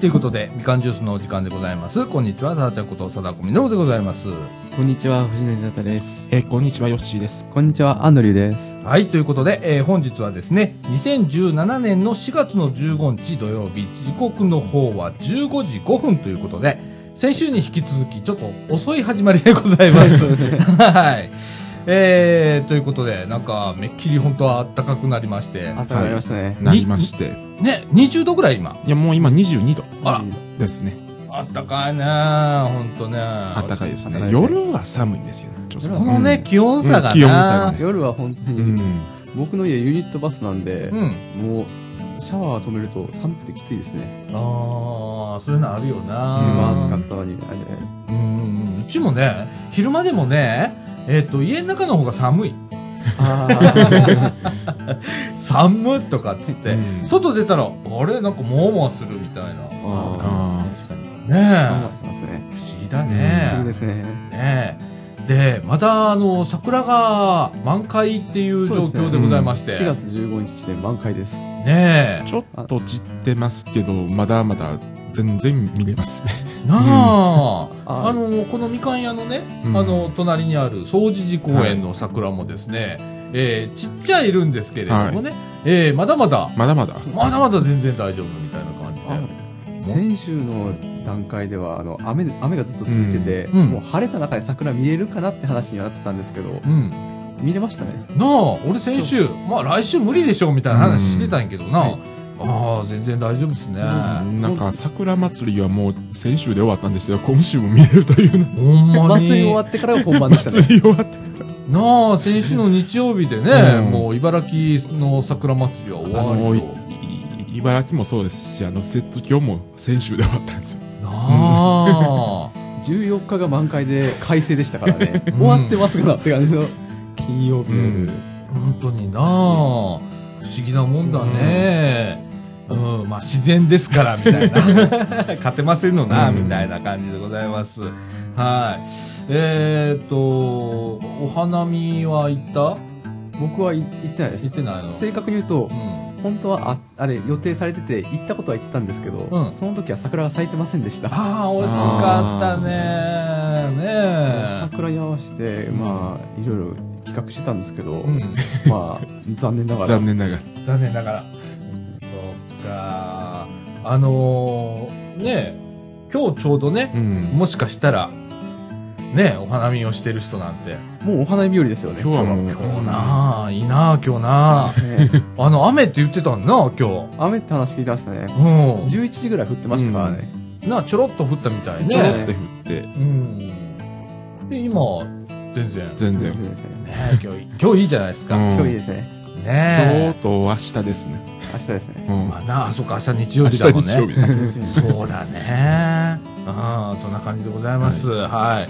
ということで、みかんジュースのお時間でございます。こんにちは、さあちゃんこと、貞子みのるでございます。こんにちは、藤野里です。えーこんにちは、ヨッシーです。こんにちは、アンドリューです。はい、ということで、えー本日はですね、2017年の4月の15日土曜日、時刻の方は15時5分ということで、先週に引き続き、ちょっと遅い始まりでございます。はい。えー、ということで、なんか、めっきり本当は暖かくなりまして、あったかくなりましたね。なりまして。ね、20度ぐらい今。いや、もう今22度あら、ですね。あったかいね本当ね。暖かいですね。夜は寒いんですよね。ちょっとこのね、気温差がな、うん気温差がね夜は本当に、うん。僕の家ユニットバスなんで、うん。もう、シャワー止めると寒くてきついですね。ああ、そういうのあるよ昼な。間暑かったのに、あれうん、うちもね、昼間でもね、えっ、と、家の中の方が寒い。寒っとかっつって、うん外出たら、あれ？なんかもわもわするみたいな。ああー。確かに。ねまあえ。不思議だね。不思議ですね。ねえ。で、また、あの、桜が満開っていう状況でございまして。4月15日で満開です。ねちょっと散ってますけど、まだまだ全然見れますね。え。なあ、ああの、このみかん屋のね、うんあの、隣にある総持寺公園の桜もですね、えーちっちゃいるんですけれどもね、えーまだまだ、まだまだ。まだまだ全然大丈夫みたいな感じで。先週の段階ではあの雨で雨がずっと続いてて、うんうんもう晴れた中で桜見れるかなって話にはなってたんですけど、うん。見れましたね。なあ、俺先週、まあ来週無理でしょみたいな話してたんやけどな、はいああ、全然大丈夫ですね。なんか、桜祭りはもう先週で終わったんですけど、今週も見れるというの。ほんまに。祭り終わってからが本番でしたね。祭り終わってから。なあ、先週の日曜日でね、うんもう茨城の桜祭りは終わりと。い茨城もそうですし、あの、摂津峡も先週で終わったんですよ。なあ。14日が満開で快晴でしたからね。うん終わってますかなって感じの金曜日。うん本当になあ。不思議なもんだね。うん、まあ自然ですから、みたいな。勝てませんのな、うんみたいな感じでございます。はい。えーっと、お花見は行った？僕はい行ってないです行っ。てないの？正確に言うとう、ん。本当はああれ予定されてて行ったことは行ったんですけど、うんその時は桜が咲いてませんでした。ああ、惜しかったね。ねえ。桜に合わせて、まあ、いろいろ企画してたんですけど、うん。まあ、残念ながら。残念ながら。残念ながら。そっか。あのー、ねえ、今日ちょうどね、うん。もしかしたら、ねえ、お花見をしてる人なんて。もうお花見日和ですよね。今日はもう、今日なあ、いいなあ、今日なあ。ねあの、雨って言ってたんだな、今雨って話聞いてましたね。日。うん。11時ぐらい降ってましたからね。なあ、ちょろっと降ったみたいね。ちょろって降って、うん。で、今、全然。ね全然。ですねえ、今日いい、今日いいじゃないですか。うん今日いいですね。今日ねと明日ですね。明日ですね。うんえ。まあなあ、そっか、明日日曜明日日だもんね。そうだね。ああ、そんな感じでございます。はい。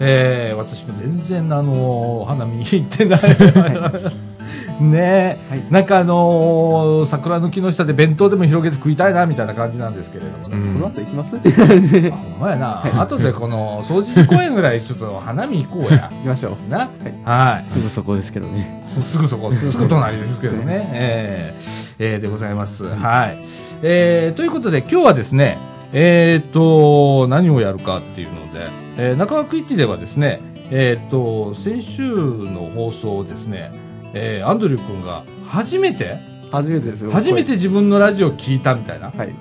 えー、私も全然、あのー花見行ってない。ねえ、はいなんかあのー桜の木の下で弁当でも広げて食いたいな、みたいな感じなんですけれどもね。うんこの後行きます？あ行ほんまやな。後でこの、掃除公園ぐらいちょっと花見行こうや。きましょう。な。はい。すぐそこですけどね。すすぐそこ、すぐ隣ですけどね。えーえーでございます。はい。えーということで、今日はですね、えーっと、何をやるかっていうので、えー中学一ではですね、えーっと、先週の放送をですね、えーアンドリュー君が初めて、初めてですよ。初めて自分のラジオを聞いたみたいな？声。はい。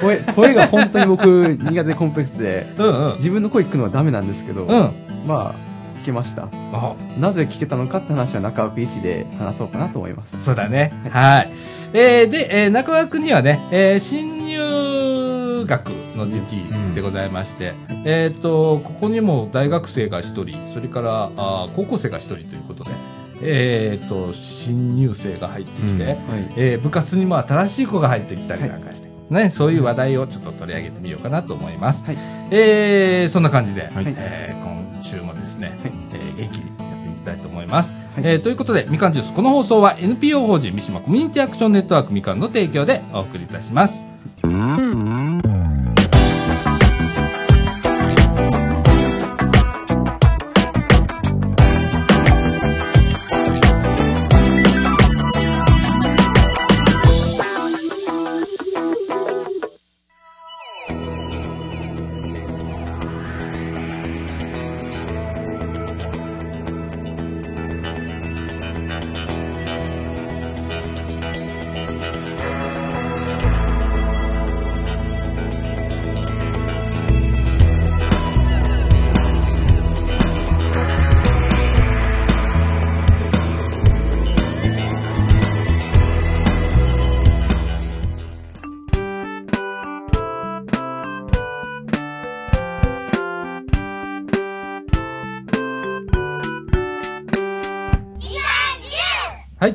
声、声が本当に僕、苦手でコンプレックスで、うんうん。自分の声聞くのはダメなんですけど、うん。まあ、聞けました。あ、なぜ聞けたのかって話は中枠1で話そうかなと思います。そうだね。はい。えーで、えー中川区にはね、えー新入学の時期でございまして、えっ、と、ここにも大学生が一人、それからあー高校生が一人ということで、えっ、と、新入生が入ってきて、うんはい。えー部活にも新しい子が入ってきたりなんかして、ね、そういう話題をちょっと取り上げてみようかなと思います。はいえーそんな感じで、はいえー今週もですね、はいえー元気にやっていきたいと思います。はいえーということで、みかんジュース、この放送は NPO 法人三島コミュニティアクションネットワークみかんの提供でお送りいたします。はい、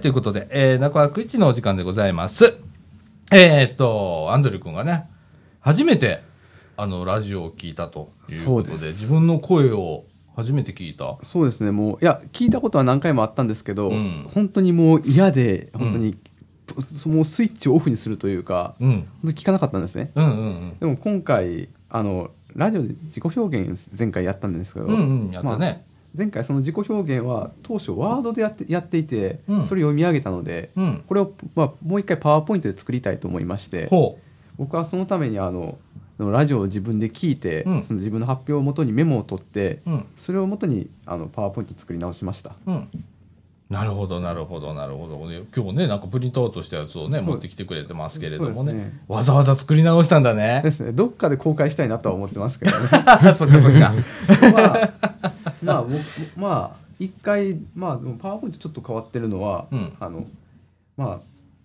ということで、えー、中枠一のお時間でございます。えーっと、アンドリュー君がね、初めて、あの、ラジオを聞いたということで、そうです自分の声を初めて聞いた。そうですねもういや聞いたことは何回もあったんですけど、うん本当にもう嫌で本当に、そもうスイッチをオフにするというかうん。本当に聞かなかったんですねうんうんでも今回あのラジオで自己表現前回やったんですけど、うん。うんうん、やったまあね。前回その自己表現は当初ワードでやってやっていて、うんそれを読み上げたので、うん。これを、まあ、もう一回パワーポイントで作りたいと思いましてほ僕はそのためにあのラジオを自分で聞いて、うんその自分の発表をもとにメモを取って。それをもとにあのパワーポイント作り直しましたうん。なるほど、なるほど、なるほど。ね今日ね、なんかプリントアウトしたやつをね、持ってきてくれてますけれどもね。ねわざわざ作り直したんだでね。すねどっかで公開したいなとは思ってますけどね そっかそっか。まあまあ僕まあ一回まあでもパワーポイントちょっと変わってるのは、うんあのまあ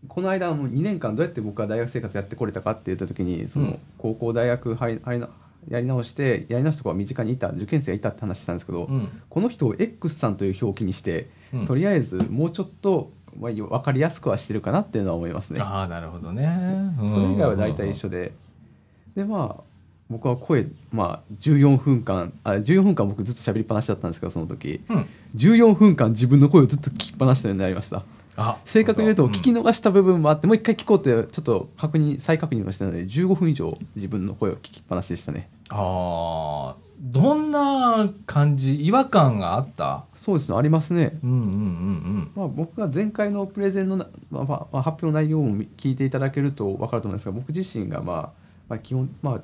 この間も2年間どうやって僕は大学生活やってこれたかって言った時にその、うん高校大学入り入りなやり直してやり直すとこは身近にいた受験生がいたって話したんですけど、うん。この人を X さんという表記にして、うんとりあえずもうちょっと、まあ、分かりやすくはしてるかなっていうのは思いますね。ああ、なるほどね。うんそれ以外は大体一緒で、でまあ僕は声、まあ、14分間あ14分間僕ずっと喋りっぱなしだったんですけどその時。うん。14分間自分の声をずっと聞きっぱなしのようになりました。あ正確に言うと聞きの、逃した部分もあって、もう一回聞こうってちょっと確認再確認をしたので15分以上自分の声を聞きっぱなしでしたね。ああ、どんな感じ、違和感があった？そうですねありますね。うんうんうんまあ、僕が前回のプレゼンのな、まあまあまあ、発表の内容も聞いていただけると分かると思うんですが僕自身が、まあまあ基本まあ、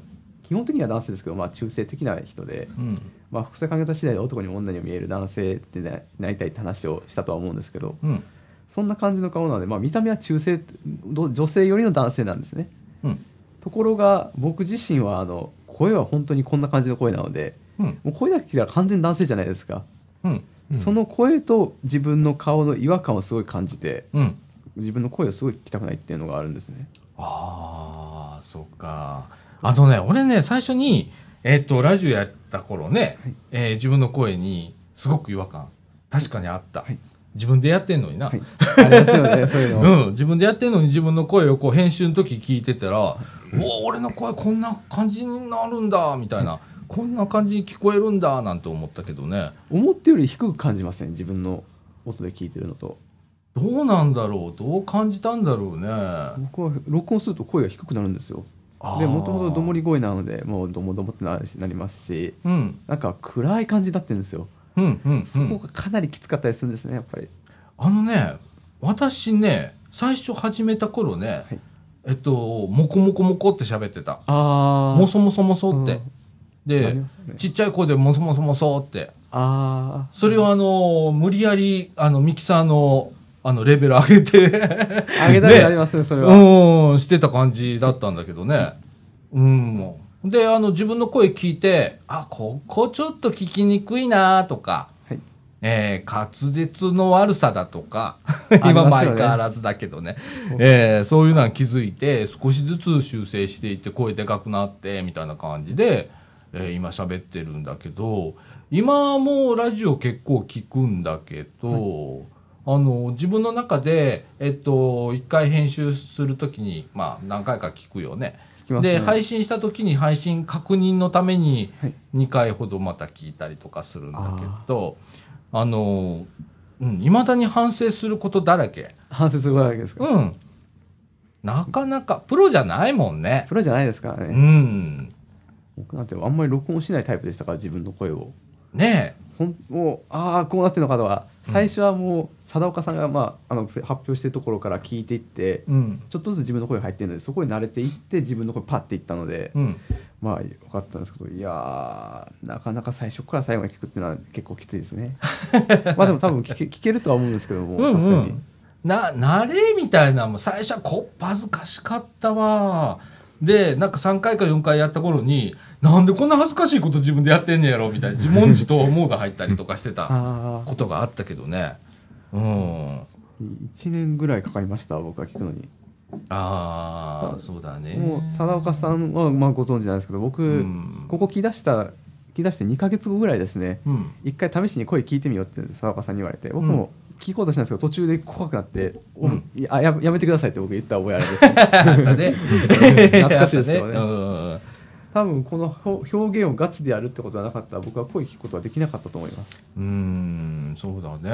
基本的には男性ですけど、まあ、中性的な人で、うん。うん。まあ、複製考え方次第で男にも女にも見える男性ってななりたいって話をしたとは思うんですけどうん。そんな感じの顔なので、まあ、見た目は中性ど女性寄りの男性なんですねうん。ところが僕自身はあの声は本当にこんな感じの声なのでうん。もう声だけ聞いたら完全に男性じゃないですか、その声と自分の顔の違和感をすごい感じてうん。自分の声をすごい聞きたくないっていうのがあるんですねああ、そっか。あのね、俺ね、最初に、えっ、と、ラジオやった頃ね、はい。えー自分の声にすごく違和感、確かにあった。はい。自分でやってんのにな。はい。ありますよねそういうの、うん、自分でやってんのに自分の声をこう編集の時聞いてたら、おお俺の声こんな感じになるんだ、みたいな、こんな感じに聞こえるんだ、なんて思ったけどね。思ってより低く感じません？自分の音で聞いてるのと。どうなんだろう？どう感じたんだろうね。僕は録音すると声が低くなるんですよでもともとどもり声なのでもうどもどもってなりますしうん、なんか暗い感じになってるんですよ。うん、うん。そこがかなりきつかったりするんですねやっぱり。あのね、私ね、最初始めた頃ね、はい。えっと、もこもこもこって喋ってた。あもそもそもそって。あで、りますよね。ちっちゃい声でもそもそもそって。あそれをあの、無理やり、あの、ミキサーの、あの、レベル上げて、あげたくなりますねそれは、うん、してた感じだったんだけどね。うん。で、あの、自分の声聞いて、あ、ここちょっと聞きにくいなとか、はい。えー滑舌の悪さだとか、今も相変わらずだけどね、えーそういうのは気づいて、少しずつ修正していって、声でかくなって、みたいな感じで、えー今喋ってるんだけど、今もうラジオ結構聞くんだけど、あの、自分の中で、えっと、一回編集するときに、まあ、何回か聞くよね。ねで、配信したときに配信確認のためにはい、2回ほどまた聞いたりとかするんだけど、あの、うん、未だに反省することだらけ。反省するわけですか、うん。なかなか、プロじゃないもんね。プロじゃないですからうね、ん。僕なんてあんまり録音しないタイプでしたから自分の声をねほんもうああこうなってるのかとは最初はもう貞岡さんが、まあ、あの発表してるところから聞いていって、え。うん。ちょっとずつ自分の声が入ってるのでそこに慣れていって自分の声パッていったので、うん。まあよかったんですけどいやーなかなか最初から最後まで聞くっていうのは結構きついですね まあでも多分聞け聞けるとは思うんですけどもうんさすがにうん、な慣れみたいなのも最初はこっぱずかしかったわでなんか3回か4回やった頃になんでこんな恥ずかしいこと自分でやってんねやろみたいな自問自答思うが入ったりとかしてたことがあったけどね。うん。1年ぐらいかかりました僕は聞くのに。ああそうだね。もう貞岡さんはまあご存知なんですけど僕、うん。ここ聞き出した聞き出して2か月後ぐらいですね。うん。一回試しに声聞いてみようって佐岡さんに言われて僕も聞こうとしたんですけど途中で怖くなって「おうん。いやややめてください」って僕言った覚えあるんですね。懐かしいですけどね。あったうん。多分この表表現をガチでやるってことはなかったら僕は声聞くことはできなかったと思います。うーんそうだね、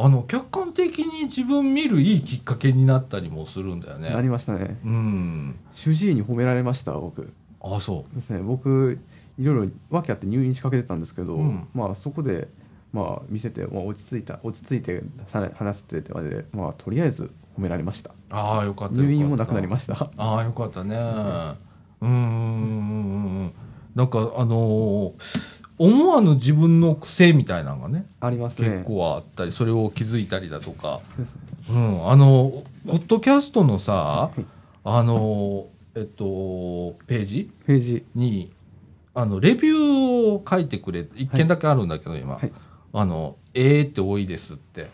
あの客観的に自分見るいいきっかけになったりもするんだよね。なりましたね。うん。主治医に褒められました僕。あそですね。僕いろいろ訳あって入院しかけてたんですけど、うん。まあそこでまあ見せて、まあ、落ち着いた落ち着いてさ話しててまでまあとりあえず褒められました。うああよかった入院もなくなりましした。たああよかったね。うん。うんうんうんなんかあのー思わぬ自分の癖みたいなのがねありますね。結構あったりそれを気づいたりだとか、うん、あのポッドキャストのさい。あのえっとページ？ページ。にあのレビューを書いてくれ一件だけあるんだけど、今、はいあの「えーって多いです」って。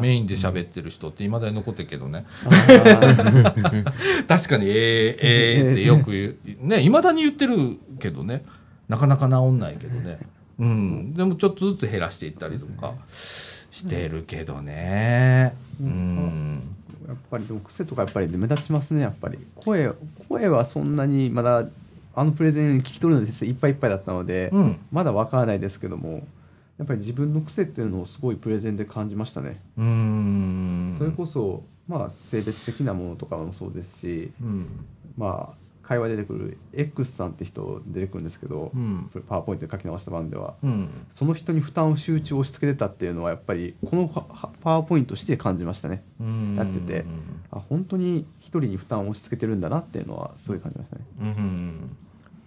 メインで喋ってる人っていまだに残ってるけどね。確かに「えー、えー」ってよく言うねいまだに言ってるけどね。なかなか治んないけどね。うん。でもちょっとずつ減らしていったりとかしてるけどね。うん。やっぱりでも癖とかやっぱり目立ちますねやっぱり。声声はそんなにまだあのプレゼン聞き取るの実いっぱいいっぱいだったので、うん。まだわからないですけどもやっぱり自分の癖っていうのをすごいプレゼンで感じましたね、うん。それこそまあ性別的なものとかもそうですしうん。まあ会話で出てくる X さんって人出てくるんですけど、うん。パワーポイントで書き直した版ではうん。その人に負担を集中押し付けてたっていうのはやっぱりこのパパワーポイントして感じましたね。うん。やってて。あ本当に一人に負担を押し付けてるんだなっていうのはすごい感じましたね。うん。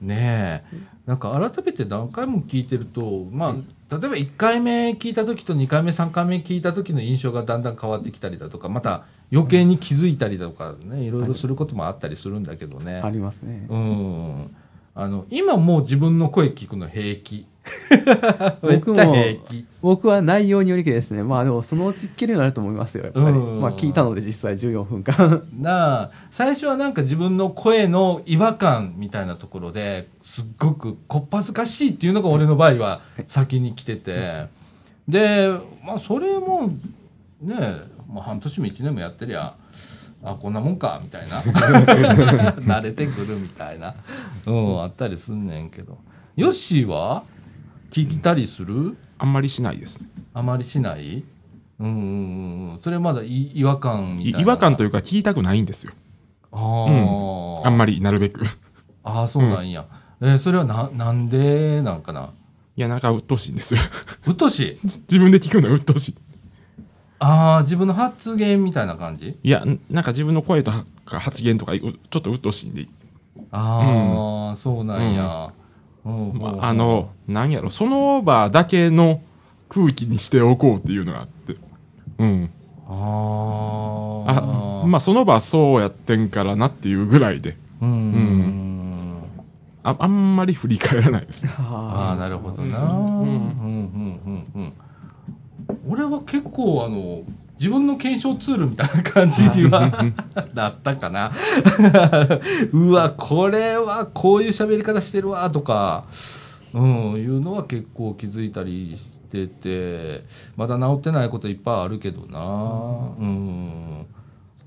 ねえ。なんか改めて何回も聞いてるとまあ例えば1回目聞いた時と2回目3回目聞いた時の印象がだんだん変わってきたりだとかまた余計に気づいたりだとかねいろいろすることもあったりするんだけどね、ありますね。うん。あの今もう自分の声聞くの平気 僕も僕は内容によりですね。まあでもそのうち聞けるようになると思いますよ。やっぱり。うん。まあ聞いたので実際14分間。なあ最初はなんか自分の声の違和感みたいなところですっごくこっぱずかしいっていうのが俺の場合は先に来てて。でまあそれもねまあ、半年も1年もやってりゃあこんなもんかみたいな。慣れてくるみたいなうんあったりすんねんけど。ヨッシーは？聞いたりする？あんまりしないです。ねあまりしない？うんうんうんそれまだい違和感みたいな。い違和感というかか聞きたくないんですよ。あー、あんまりなるべく。いああそうなんや、えーそれはななんでなんかな？やなんか鬱陶しいんです。ようっとうしい？自分で聞くのが鬱陶しい。ああ自分の発言みたいな感じ？いやんなんか自分の声とか発言とかうちょっと鬱陶しいんで、ああ、そうなんや、うんうんまあ、あのなんやろその場だけの空気にしておこうっていうのがあって。うん。ああまあその場はそうやってんからなっていうぐらいで。うん、うん、ああんまり振り返らないですね。ああなるほどな、うん。うんうんうんうん。俺は結構あの自分の検証ツールみたいな感じにはなったかな。うわこれはこういう喋り方してるわとか、うん、いうのは結構気づいたりしててまだ治ってないこといっぱいあるけどな。うん。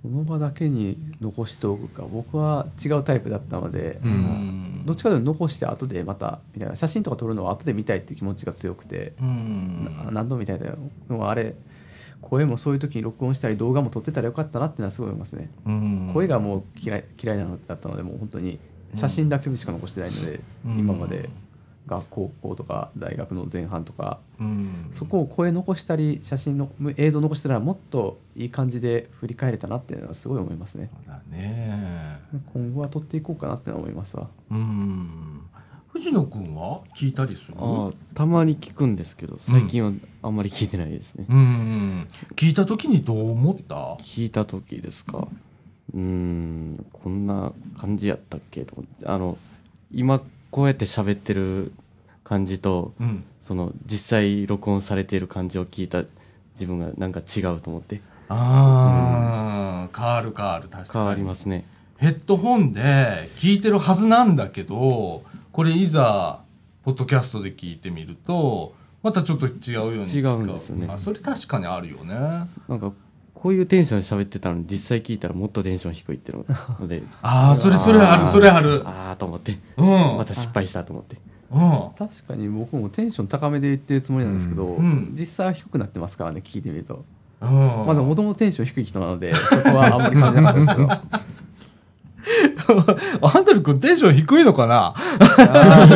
その場だけに残しておくか。僕は違うタイプだったので、ううん。んどっちかというと残して後でまたみたいな写真とか撮るのは後で見たいって気持ちが強くて、うん。な何度も見たいのはあれ声もそういう時に録音したり動画も撮ってたらよかったなっていうのはすごい思いますね、うん。声がもう嫌い嫌いなのだったのでもう本当に写真だけしか残してないので、うん。今まで学校高校とか大学の前半とかうん。そこを声残したり写真の映像残したらもっといい感じで振り返れたなっていうのはすごい思いますね。ね。今後は撮っていこうかなって思いますわ。うん藤野くんは聞いたりする？ああたまに聞くんですけど最近はあんまり聞いてないですね、うん聞いた時にどう思った？聞いた時ですか。うーんこんな感じやったっけと。思ってあの今こうやって喋ってる感じとうん。その実際録音されている感じを聞いた自分がなんか違うと思って。ああ、変わる変わる確かに。変わりますね。ヘッドホンで聞いてるはずなんだけどこれいざポッドキャストで聞いてみるとまたちょっと違うように違うんですよね。あそれ確かにあるよね。なんかこういうテンションで喋ってたのに実際聞いたらもっとテンション低いっていうので ああそれそれあるそれある。ああと思って。うん。また失敗したと思って。うん。確かに僕もテンション高めで言ってるつもりなんですけど、うん実際は低くなってますからね聞いてみると、うん。まあでももともとテンション低い人なのでそこはあんまり感じなかったですけど アンドル君テンション低いのかな？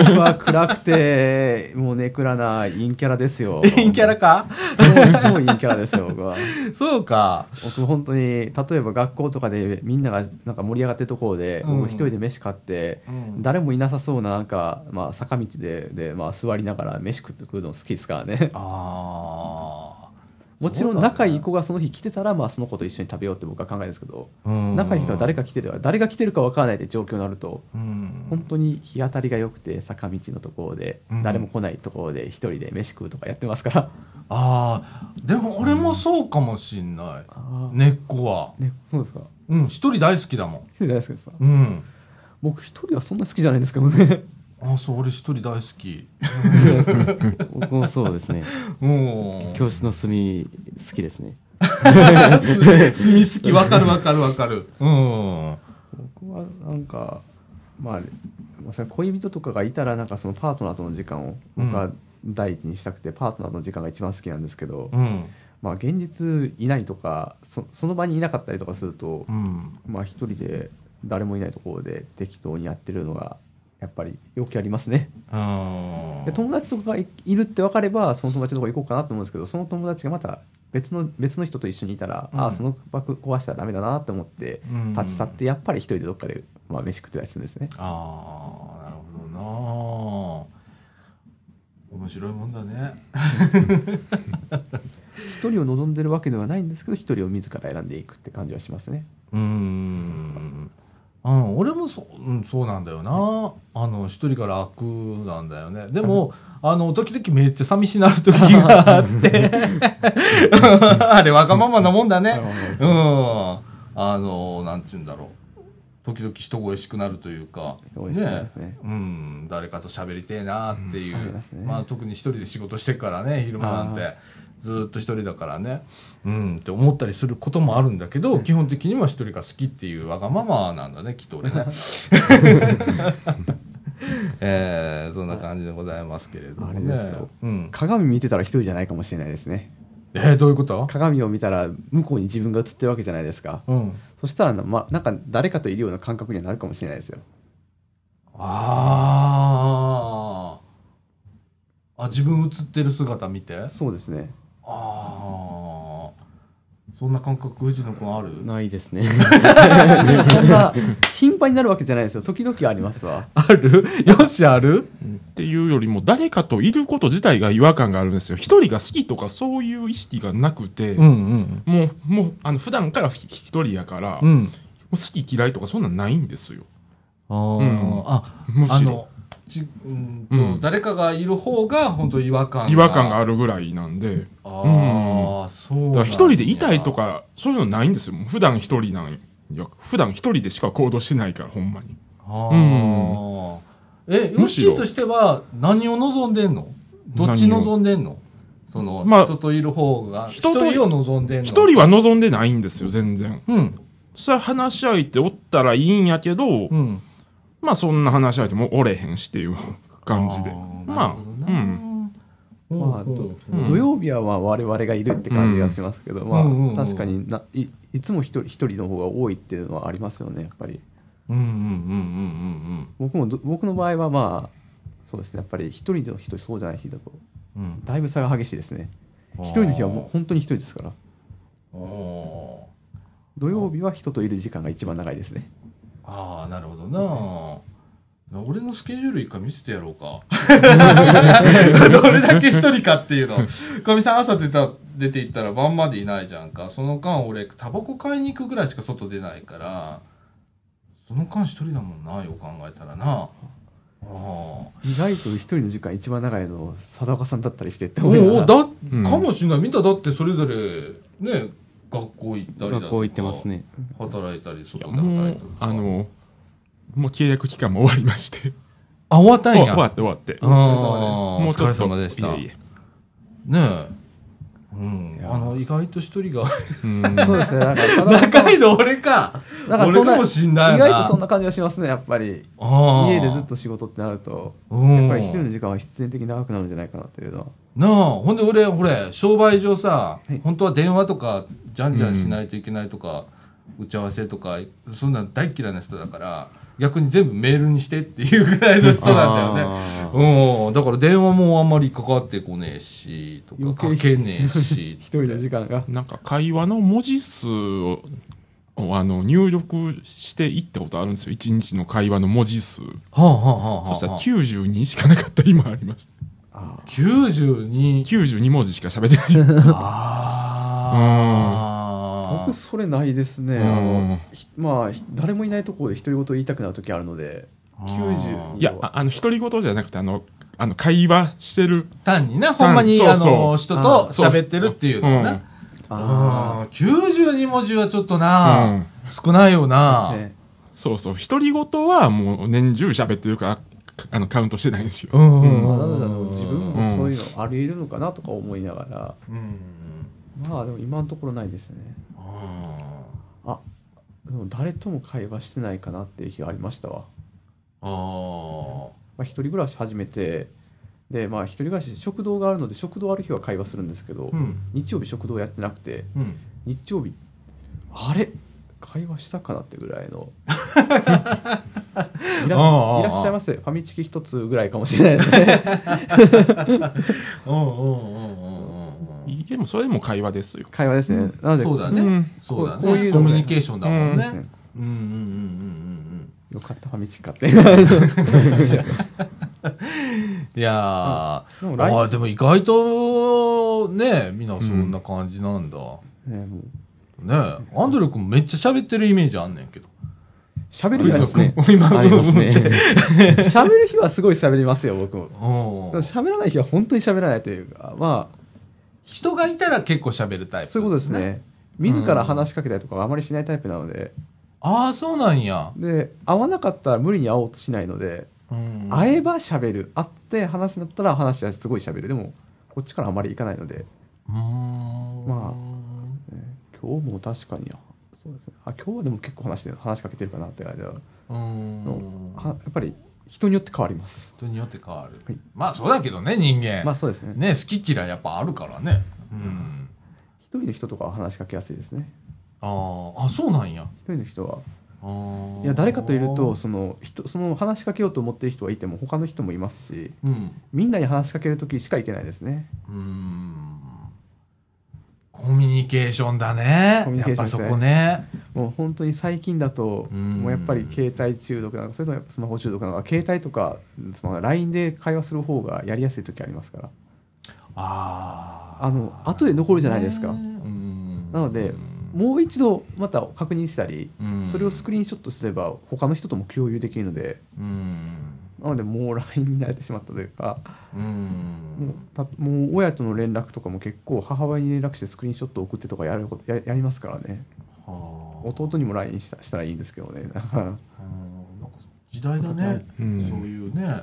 僕は暗くてもうネクラな陰キャラですよ。陰キャラか？超超陰キャラですよ僕は。そうか。僕本当に例えば学校とかでみんながなんか盛り上がってるところで、うん。僕一人で飯買って、うん。誰もいなさそうななんか、まあ、坂道でで、まあ、座りながら飯食ってくるの好きですからね。ああもちろん仲いい子がその日来てたら、まあ、その子と一緒に食べようって僕は考えですけど、うん。仲いい人は誰か来てる誰が来てるか分からないって状況になるとうん。本当に日当たりが良くて坂道のところで、うん。誰も来ないところで一人で飯食うとかやってますから。ああでも俺もそうかもしんない。根っこは。ねそうですか。うん一人大好きだもん。一人大好きですか。うん。僕一人はそんな好きじゃないんですけどねあそう俺一人大好き。僕もそうですね。う。ん教室の隅好きですね。住み好きわかるわかるわかる。うん。僕はなんかまあ恋人とかがいたらなんかそのパートナーとの時間を僕は第一にしたくて、パートナーの時間が一番好きなんですけど、うん。まあ現実いないとかそその場にいなかったりとかすると、うん。まあ一人で誰もいないところで適当にやってるのがやっぱりよくやりますね。うんで友達とかがいいるって分かればその友達のとこ行こうかなと思うんですけどその友達がまた別の別の人と一緒にいたら、あうん。あその枠壊したらダメだなって思ってうん。立ち去ってやっぱり一人でどっかで、まあ、飯食ってたりするんですね。ああなるほどな。面白いもんだね。一人を望んでるわけではないんですけど一人を自ら選んでいくって感じはしますね。うーんあの俺もそ,、うん、そうなんだよな。あの一人が楽なんだよね。でもあの時々めっちゃ寂しなる時があって。あれわがままなもんだね。うん。あのなんて言うんだろう。時々人恋しくなるというか。人恋しくなりますねうん、誰かと喋りてえなっていう、うん。ありますね。まあ、特に一人で仕事してっからね昼間なんあてずーっと一人だからねうんって思ったりすることもあるんだけど、基本的には一人が好きっていうわがままなんだねきっと俺ね。えー、そんな感じでございますけれどもね。あれですよ。うん、鏡見てたら一人じゃないかもしれないですね。えー、どういうこと？鏡を見たら向こうに自分が映ってるわけじゃないですか。うん、そしたらな,、まあ、なんか誰かといるような感覚にはなるかもしれないですよ。あー。あ自分映ってる姿見て？あそうですね。あそんな感覚藤野君ある？ないですね。そんな頻繁になるわけじゃないですよ。時々ありますわ。ある？よしある？っていうよりも誰かといること自体が違和感があるんですよ。一人が好きとかそういう意識がなくて、んもうもうあの普段からひ一人やから、もうん。う好き嫌いとかそんなんないんですよ。あー、うん。あむしろ。あのちうんと、うん。誰かがいる方が本当違和感が。違和感があるぐらいなんで。ああ、そうなんや。だから一人でいたいとかそういうのないんですよ。普段一人なんや。普段一人でしか行動してないからほんまに。あー。えヨッシーとしては何を望んでんの？どっち望んでんの？その、まあ人といる方が一人を望んでんの？一人は望んでないんですよ全然。うん。それは話し相手おったらいいんやけど、うんまあそんな話し相手もおれへんしっていう感じで。まあうん。まあ、土曜日はまあ我々がいるって感じがしますけど、まあ確かにないいつも一人一人の方が多いっていうのはありますよねやっぱり。うんうんうんうんうん僕もど僕の場合はまあそうですねやっぱり一人の人そうじゃない日だとうん。うんだいぶ差が激しいですね。一人の日はもう本当に一人ですから。お土曜日は人といる時間が一番長いですねああなるほどな。俺のスケジュール一回見せてやろうか。どれだけ一人かっていうの。かみさん朝出た出て行ったら晩までいないじゃんか。その間俺タバコ買いに行くぐらいしか外出ないからその間一人だもんなよく考えたらな。あ意外と一人の時間一番長いの佐岡さんだったりしてってあ思いながらおおだ、うん。かもしれない。見ただってそれぞれね学校行ったりだとか学校行ってますね。働いたりい外で働いたりとか。あのもう契約期間も終わりまして。あ終わったんや。終わって終わって。あー。お疲れもうちょっと。様でした。いえいえ。ねえ。うん。あの、意外と一人が。うん。そうですね。なんかただ中井の俺か。俺なんかそんなかもしんないな。意外とそんな感じがしますねやっぱり。家でずっと仕事ってなるとうん。やっぱり一人の時間は必然的に長くなるんじゃないかなというのはなあ、ほんで俺、ほれ、商売上さ、はい本当は電話とか、じゃんじゃんしないといけないとか、打ち合わせとか、そんなん大嫌いな人だから、逆に全部メールにしてっていうぐらいの人なんだよね。あうん。だから電話もあんまりかかってこねえし、とか、かけねえし。一人の時間がなんか会話の文字数ををあの入力していったことあるんですよ一日の会話の文字数はあ、はあはあはあ、そしたら92しかなかった今ありました92。92文字しか喋ってない。ああ。僕それないですね、まあひ誰もいないところで独り言言いたくなる時あるので。90いやああの独り言じゃなくてあのあの会話してる。単にな、ほんまに、あそうそう。の、人と喋ってるっていうのな。うん。ああ、92文字はちょっとな、うん。少ないよな。ねそうそう。独り言はもう年中喋ってるからかあのカウントしてないんですよ、うんうんまあ、なのであの自分もそういうのあり得るのかなとか思いながら、うん。まあでも今のところないですねああでも誰とも会話してないかなっていう日がありましたわ、あ。あまあ、一人暮らし始めてでまあ一人暮らし食堂があるので食堂ある日は会話するんですけど、あ。うん。日曜日食堂やってなくてうん。日曜日あれ？会話したかなってぐらいの いらっしゃいませファミチキ一つぐらいかもしれないですね。うんうんうんうんうんいでもそれでも会話ですよ。会話ですね、なのでそうだね。うん。そうだね。こういうのねコミュニケーションだもんね。ですねうんうんうんうんよかったファミチキ買って。うん。いやああ、でも意外と、ね、みんなそんな感じなんだ。ねもう。ねアンドレ君めっちゃ喋ってるイメージあんねんけど。喋る日はですね 今、ありますね。喋る日はすごい喋りますよ僕。も喋らない日は本当に喋らないというかま人がいたら結構喋るタイプ。あそういうことです。ね。自ら話しかけたりとかはあまりしないタイプなので。ああ、そうなんや。で会わなかったら無理に会おうとしないのでうん。会えば喋る。会って話すんだったら話はすごい喋る。でもこっちからあまり行かないので、うーん。まね今日も確かにそうですねあ今日はでも結構話して話しかけてるかなって感じではうん。はやっぱり人によって変わります人によって変わる。はいまあそうだけどね、人間。まあそうですねね、好き嫌いやっぱあるからね。うん。一人の人とかは話しかけやすいですねああ、あ、そうなんや。一人の人はいや誰かといるとその人その話しかけようと思ってる人がいても他の人もいますしうん。みんなに話しかける時しかいけないですねうーん。コミュニケーションだね。コミュニケーションねやっぱそこね。もう本当に最近だとうんもうやっぱり携帯中毒なのかそれともやっぱスマホ中毒なのか携帯とかスマホ LINE で会話する方がやりやすい時ありますからああ。あの後で残るじゃないですかうん。なのでもう一度また確認したりうんそれをスクリーンショットすれば他の人とも共有できるのでうん。なのでもう LINE に慣れてしまったというかうん。もうたもう親との連絡とかも結構母親に連絡してスクリーンショット送ってとかやることややりますからね。はあ。弟にも LINE したしたらいいんですけどね。うん。なんか時代だね、うん。そういうね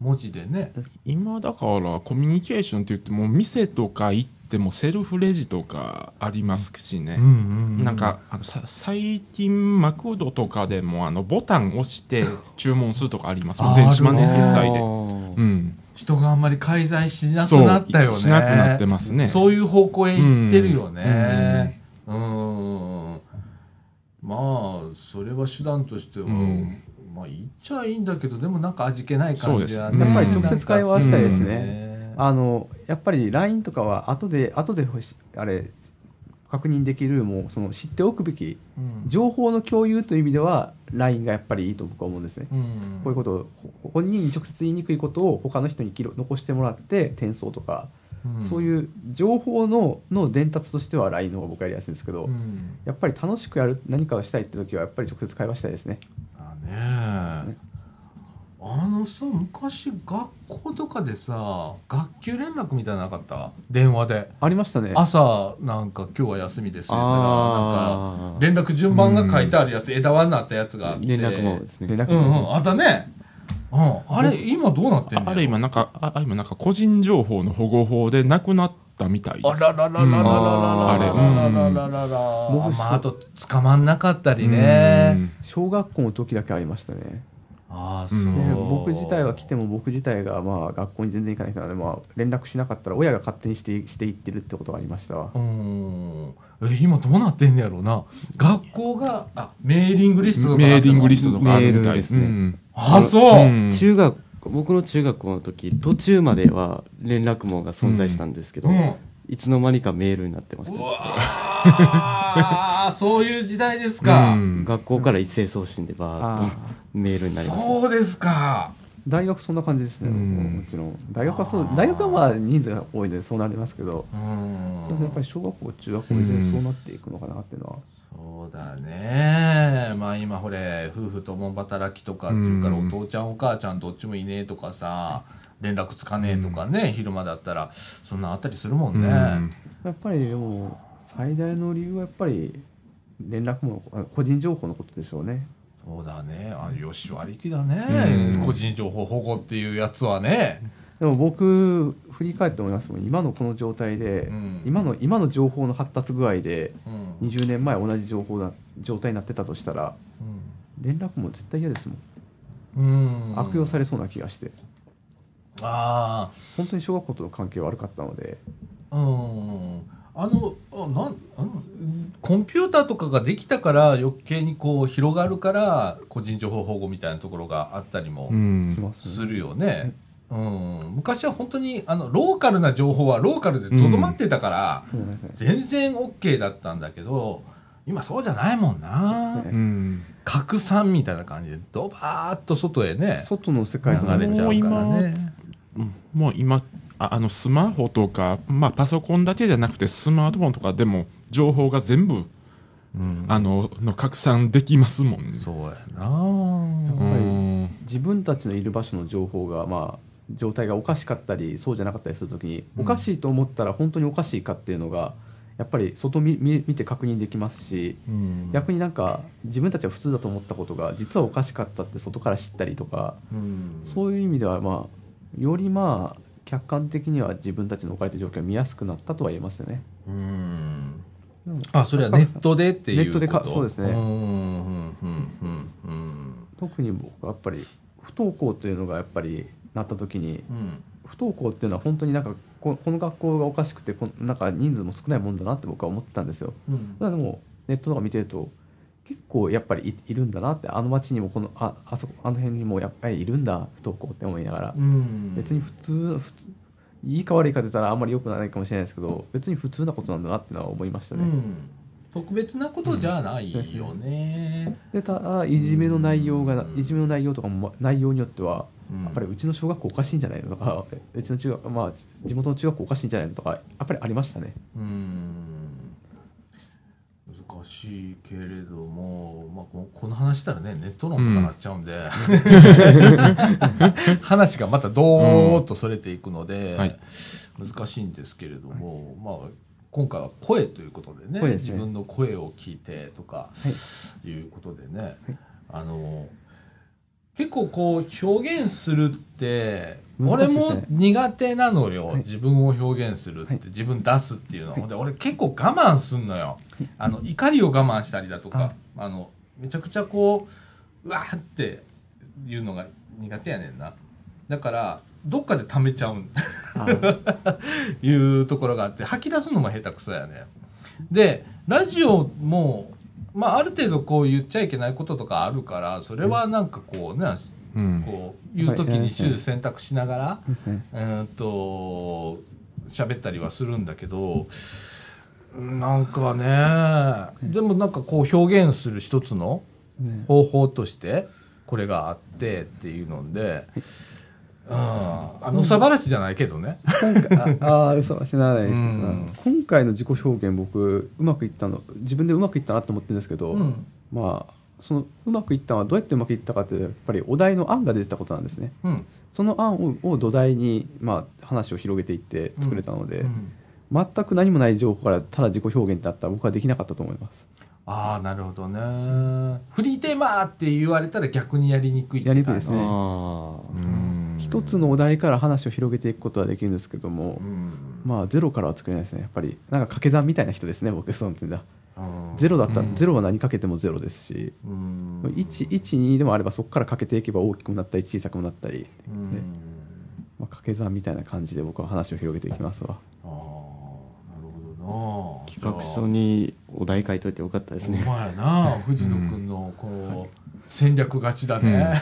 文字でね。今だからコミュニケーションって言っても店とか行ってもセルフレジとかありますしね、んなんかあのさ最近マクドとかでもあのボタン押して注文するとかあります電子マネーあるね決済で、ううん、人があんまり介在しなくなったよね。しなくなってますね。そういう方向へ行ってるよね。うん。まあそれは手段としては、うん。まあ言っちゃいいんだけどでもなんか味気ない感じはね。やっぱり直接会話したいですね。ねあのやっぱり LINE とかは後で後であれ確認できるもうその知っておくべきうん。情報の共有という意味では LINE がやっぱりいいと僕は思うんですね。うん。こういうことをほ本人に直接言いにくいことを他の人に記録残してもらって転送とか、うん。そういう情報のの伝達としては LINE の方が僕はやりやすいんですけど、うん。やっぱり楽しくやる何かをしたいって時はやっぱり直接会話したいですね。あね。えあのさ昔学校とかでさ学級連絡みたいなのなかった？電話で。ありましたね。朝なんか今日は休みですって言ったら。なんあか連絡順番が書いてあるやつ枝輪になったやつがあって。連絡もですね。連絡うんうん。あったね。うん、あれ今どうなってんのああれ今なんか、ああ今なんか個人情報の保護法でなくなったみたいです。あらららららららららあれららららら僕まああと捕まんなかったりね小学校の時だけありましたねああそう。うんで僕自体は来ても僕自体がまあ学校に全然行かないから、まあ、連絡しなかったら親が勝手にしてしていってるってことがありましたわ。うん。え今どうなってんねやろうな。学校があメーリングリストとかメーリングリストとかあるみたい。メールですね。うん。あそう、うん。中学僕の中学校の時途中までは連絡網が存在したんですけど、うんいつの間にかメールになってましうたわーそういう時代ですか、うん。学校から一斉送信でバーッとあメールになりました。そうですか。大学そんな感じですね、うん。もちろん。大学はそう大学はまあ人数が多いのでそうなりますけど、うん。そうやっぱり小学校中学校で全然そうなっていくのかなっていうのは、そうだね。まあ今ほれ夫婦共働きとかっていうから、うん。お父ちゃんお母ちゃんどっちもいねえとかさ連絡つかねえとかね、昼間だったらそんなあったりするもんね、うん。やっぱりでも最大の理由はやっぱり連絡もあ個人情報のことでしょうね。そうだね。あよしありきだね、うん。個人情報保護っていうやつはね、でも僕振り返って思いますもん。今のこの状態で、うん。今の今の情報の発達具合でうん。20年前同じ情報な状態になってたとしたら連絡も絶対嫌ですもん、うん。悪用されそうな気がしてあ本当に小学校との関係悪かったので。あうんあのあなんあのコンピューターとかができたから余計にこう広がるから個人情報保護みたいなところがあったりもするよね。うん、昔は本当にあのローカルな情報はローカルでとどまってたから、そうですね全然 OK だったんだけど今そうじゃないもんな、ねうん拡散みたいな感じでドバーッと外へね外の世界と流れちゃうからね。もう今ああのスマホとか、まあ、パソコンだけじゃなくてスマートフォンとかでも情報が全部うん。あのの拡散できますもんね。そうやな。やっうぱりん。自分たちのいる場所の情報がまあ状態がおかしかったりそうじゃなかったりするときに、うん。おかしいと思ったら本当におかしいかっていうのがやっぱり外見見見て確認できますしうん。逆になんか自分たちは普通だと思ったことが実はおかしかったって外から知ったりとかうん。そういう意味ではまあよりまあ客観的には自分たちの置かれている状況が見やすくなったとは言えますよね。うん。あそれはネットでっていうネットでかそうですね。特に僕はやっぱり不登校というのがやっぱりなった時にうん。不登校っていうのは本当になんかここの学校がおかしくてこなんか人数も少ないもんだなって僕は思ってたんですよ。うん。ただでもネットとか見てると結構やっぱりいいるんだなってあの町にもこのああそこあの辺にもやっぱりいるんだ不登校って思いながら、うん。別に普通普通いいか悪いかって言ったらあんまり良くないかもしれないですけど別に普通なことなんだなってのは思いましたね。うん。特別なことじゃないよね。でただいじめの内容がいじめの内容とかもま内容によってはうん。やっぱりうちの小学校おかしいんじゃないのとかうちの中学まあ地元の中学校おかしいんじゃないのとかやっぱりありましたね。うん難しいけれども、まあ、この話したらねネット論とかなっちゃうんで、話がまたどーっとそれていくので、はい。難しいんですけれども、まあ、今回は声ということでねね。自分の声を聞いてとかはい。いうことでね、はい。あの結構こう表現するって難俺も苦手なのよ、はい。自分を表現するって、はい。自分出すっていうの。は、で俺結構我慢すんのよ、あの怒りを我慢したりだとかあのめちゃくちゃこううわーっていうのが苦手やねんな。だからどっかで溜めちゃうん。あい。うところがあって吐き出すのも下手くそやね。でラジオも、まあ、ある程度こう言っちゃいけないこととかあるからそれはなんかこうね、うん。こう言う時に手術選択しながら、うーんと喋ったりはするんだけどなんかねでもなんかこう表現する一つのね。方法としてこれがあってっていうので、うん、あのさばらしじゃないけどね。今回あ あー嘘はしない。ですうん。今回の自己表現僕うまくいったの自分でうまくいったなと思ってるんですけど、うん。まあそのうまくいったのはどうやってうまくいったかってやっぱりお題の案が出てたことなんですね。うん。その案をを土台に、まあ、話を広げていって作れたので、うん全く何もない情報からただ自己表現ってあったら僕はできなかったと思います。ああなるほどね。フリーテーマって言われたら逆にやりにくいやりにくいですね。あうん。一つのお題から話を広げていくことはできるんですけども、うん。まあゼロからは作れないですね。やっぱりなんか掛け算みたいな人ですね僕その点だうん。ゼロだったら、うん。ゼロは何かけてもゼロですし、うん。112でもあればそこからかけていけば大きくなったり小さくなったり、うん。ねまあ、掛け算みたいな感じで僕は話を広げていきますわ。ああ企画書にお題書いといてよかったですね。ほんまやな藤野君のこう、戦略勝ちだね、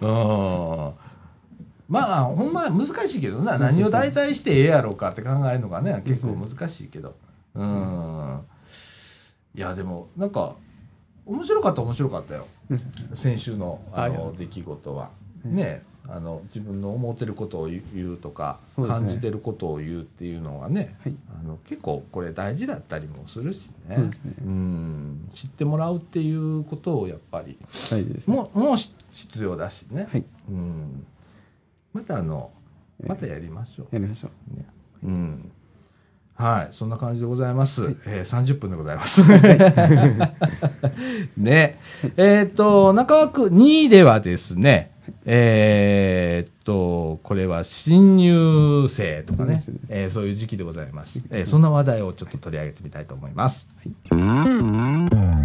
うん。まあほんま難しいけどな何を題材してええやろうかって考えるのがね結構難しいけど。うん。いやでもなんか面白かった面白かったよ。先週のあの出来事は。うん。ねあの自分の思ってることを言うとか、ね。感じてることを言うっていうのはね、はい。あの結構これ大事だったりもするしね。そうん。知ってもらうっていうことをやっぱり大事ですね。もうもうし必要だしね、はい。うん、またあのええまたやりましょやりましょう。う、ね。うん、はい。そんな感じでございます、えー、30分でございます。ね。えっ、と中枠2ではですねえーっと、これは新入生とかね。そね、えーそういう時期でございます、えーそんな話題をちょっと取り上げてみたいと思います。はい、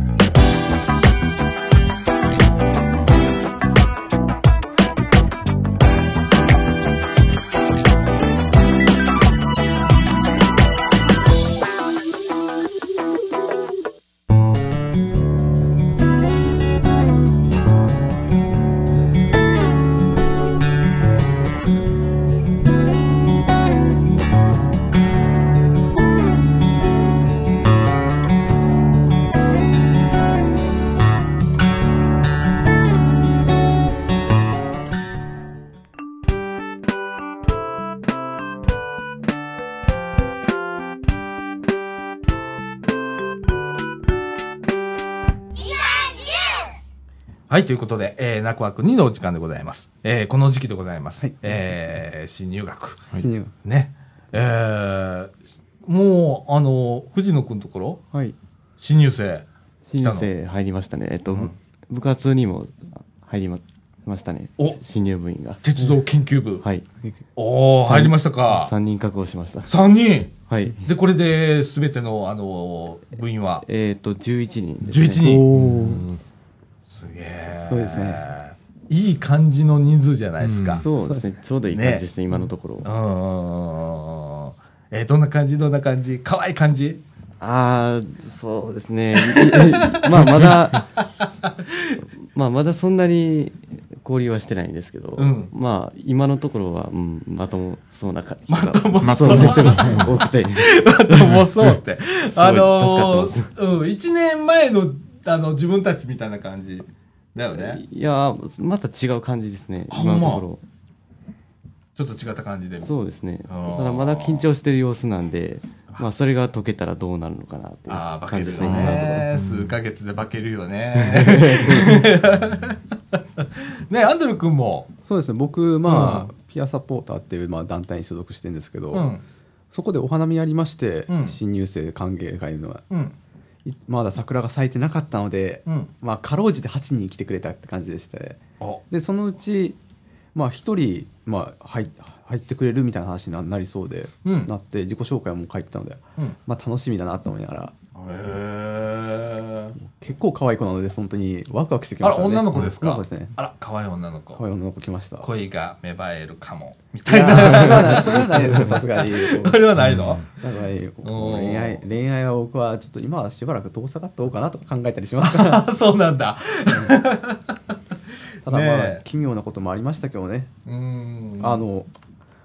ということで、えー、ナクワク2のお時間でございます。えー、この時期でございます。はいえー、新入学。新入ね。えー、もう、あの、藤野くんのところ、はい新入生。新入生入りましたねえっと、うん部活にも入りまましたねお新入部員が鉄道研究部。はいおー、入りましたか。3人確保しました3人？はいで、これで、すべての、あの、部員は、えっと11人です、ね、11人。すげえ。そうですね。いい感じの人数じゃないですか。そうですね。ちょうどいい感じですね今のところ。うんうんうんうん。えー、どんな感じ？どんな感じ？可愛い感じ？ああそうですね。まあまだ まあまだそんなに交流はしてないんですけど、うん。まあ今のところは、うん、まともそうなか人まがともまそうともそう。多くて。まともそうって。あのー、うん、1年前のあの自分たちみたいな感じだよね。いやまた違う感じですねあ今のところちょっと違った感じで。そうですねただまだ緊張してる様子なんでまあそれが解けたらどうなるのかなっていうああ、化けるよ感じですね今のところね。数ヶ月で化けるよね。ね、アンドル君も？そうですね僕まあ、うんピアサポーターっていうまあ団体に所属してるんですけど、うん。そこでお花見やりまして、うん新入生歓迎会のがうん。いまだ桜が咲いてなかったので、うん。まあかろうじて8人来てくれたって感じでしておでそのうちまあ1人、まあ、入入ってくれるみたいな話にななりそうで、うんなって自己紹介も書いてたので、うん。まあ、楽しみだなと思いながら。結構可愛い子なので本当にワクワクしてきあら、ましたね。女の子ですか？女の子ですね。あら、可愛い女の子。可愛い女の子来ました。恋が芽生えるかも。みいたいな。それはないですよ。さすがに。これはないの？だから恋愛恋愛は僕はちょっと今はしばらく遠ざかっておうかなとか考えたりします。からあそうなんだ。ただまあ、ねえ。奇妙なこともありましたけどね、うん。あ、の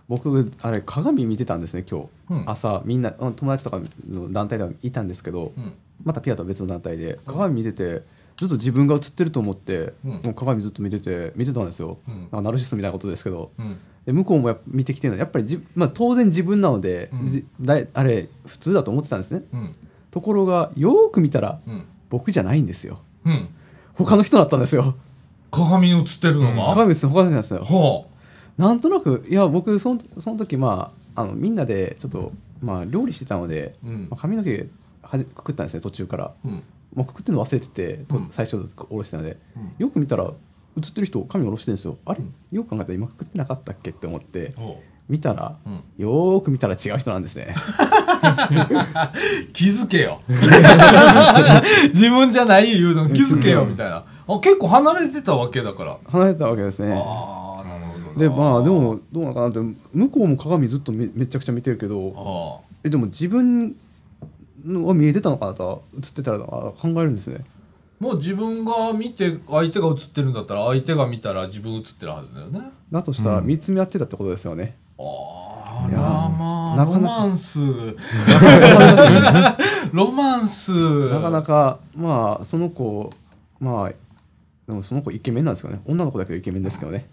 僕あれ鏡見てたんですね今日、うん。朝みんなうん友達とかの団体ではいたんですけど、うん。またピアとは別の団体で鏡見ててずっと自分が映ってると思って、うん。もう鏡ずっと見てて見てたんですよ、うん。なんかナルシストみたいなことですけどうん。で向こうもや見てきてるのやっぱりじ、まあ、当然自分なので、だいあれ普通だと思ってたんですね。うん。ところがよーく見たらうん。僕じゃないんですよ。うん。他の人だったんですよ。鏡に映ってるのが、鏡映って他の人なんですよ。ほなんとなくいや僕そのその時まああのみんなでちょっとまあ料理してたので、まあ、。髪の毛はじくくったんですね途中から。うん。もうくくってるの忘れてて、最初下ろしてたので。うん。よく見たら映ってる人髪下ろしてるんですよ。あれ、うん。よく考えたら今くくってなかったっけって思って見たら、うん。よーく見たら違う人なんですね。気づけよ。自分じゃない言うの気づけよみたいな。あ結構離れてたわけだから。離れてたわけですね。ああなるほどな。でまあでもどうなのかなって向こうも鏡ずっとめめちゃくちゃ見てるけどあえでも自分のは見えてたのかなと映ってたらあ考えるんですね。もう自分が見て相手が映ってるんだったら相手が見たら自分映ってるはずだよね。だとしたらうん。見つめ合ってたってことですよね、あいやらまあなかなか。ロマンス。ロマンス。なかなかまあその子まあでもその子イケメンなんですよね。女の子だけどイケメンですけどね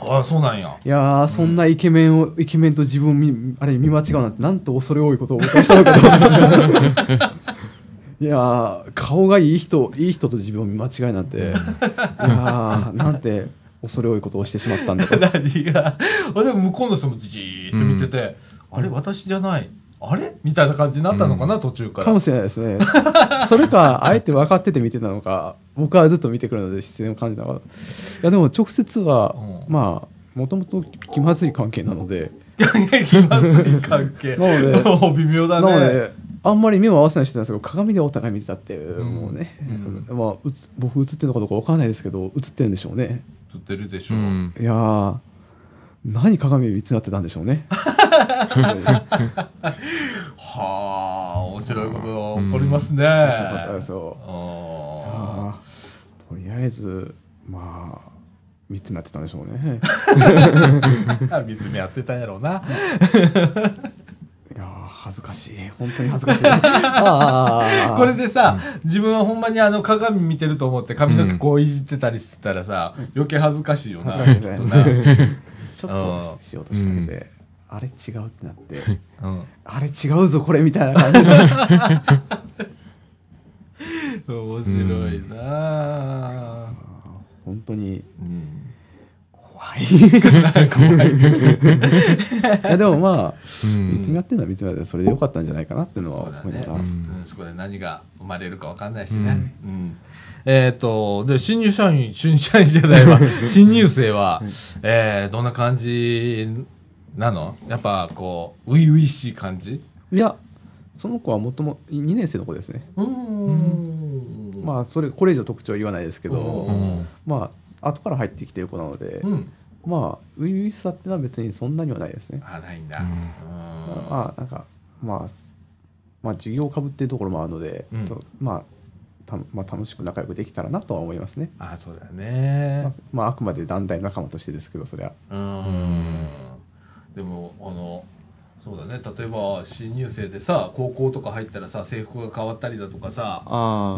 ああそうなんや。いやーそんなイケメンをイケメンと自分を見あれ見間違うなんてなんと恐れ多いことをしたのかと。いやー顔がいい人いい人と自分を見間違いなんて。いやーなんて恐れ多いことをしてしまったんだと。何が？あでも向こうの人もじーっと見てて、あれ私じゃないあれ？みたいな感じになったのかな、途中から。かもしれないですね。それかあえて分かってて見てたのか。僕はずっと見てくるので視線を感じたのかいやでも直接は、うん。まあもともと気まずい関係なので。気まずい関係。なのでもう微妙だね。なのであんまり目を合わせないしてたんですけど鏡でお互い見てたっていう、うん。もうね、うまあ、うつ僕映ってるのかどうか分からないですけど映ってるんでしょうね。映ってるでしょ、う。んいやー何鏡見つめ合ってたんでしょうね。はあ面白いこと起こりますね、面白かったですよ。ああー。とりあえずまあ見つめ合ってたんでしょうね。あ見つめ合ってたんやろうな。いやー恥ずかしい。本当に恥ずかしい。これでさ、自分はほんまにあの鏡見てると思って髪の毛こういじってたりしてたらさ、余計恥ずかしいよな、ねちょっとしようとしかけて、あれ違うってなって うん。あれ違うぞこれみたいな感じ。で 面白いなあ本当に。うん。怖い。怖い。い。やでもまあ、うん。見つめ合ってるのは見つめ合ってそれでよかったんじゃないかなっていうのは思いながら、うん。そこで何が生まれるか分かんないしね、うんえっ、とで新入社員新入社員じゃないわ新入生は、えーどんな感じなの？やっぱこう初々しい感じ？いやその子はもとも2年生の子ですね、うん。まあそれこれ以上特徴は言わないですけど、うん。まあ後から入ってきてる子なので、うん。まあ初々しさっていうのは別にそんなにはないですね、あないんだ、うん。うん。まあなんかまあまあ授業をかぶってるところもあるので、うん。とまあたまあ、楽しく仲良くできたらなとは思いますね、あそうだよまねあ、まああくまで団体仲間としてですけどそりゃ。うん。でもあのそうだね。例えば新入生でさ高校とか入ったらさ制服が変わったりだとかさ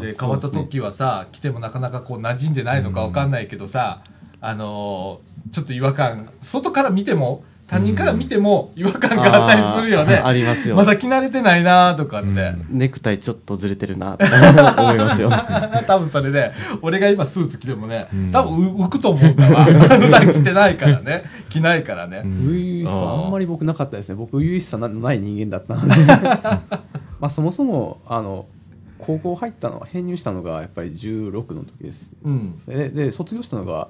で変わった時はさ、来てもなかなかこう馴染んでないのかわかんないけどさ、あのーちょっと違和感外から見ても他人から見ても違和感があったりするよね、あー ありますよ。まだ着慣れてないなとかって、うん。ネクタイちょっとずれてるな。っ て思いますよ。多分それで俺が今スーツ着てもね、うん。多分浮くと思うんだわ普段着てないからね。着ないからね、うん。初々しさあんまり僕なかったですね。僕初々しさのない人間だったので。まあそもそもあの高校入ったのは編入したのがやっぱり16の時です。うん。でで卒業したのが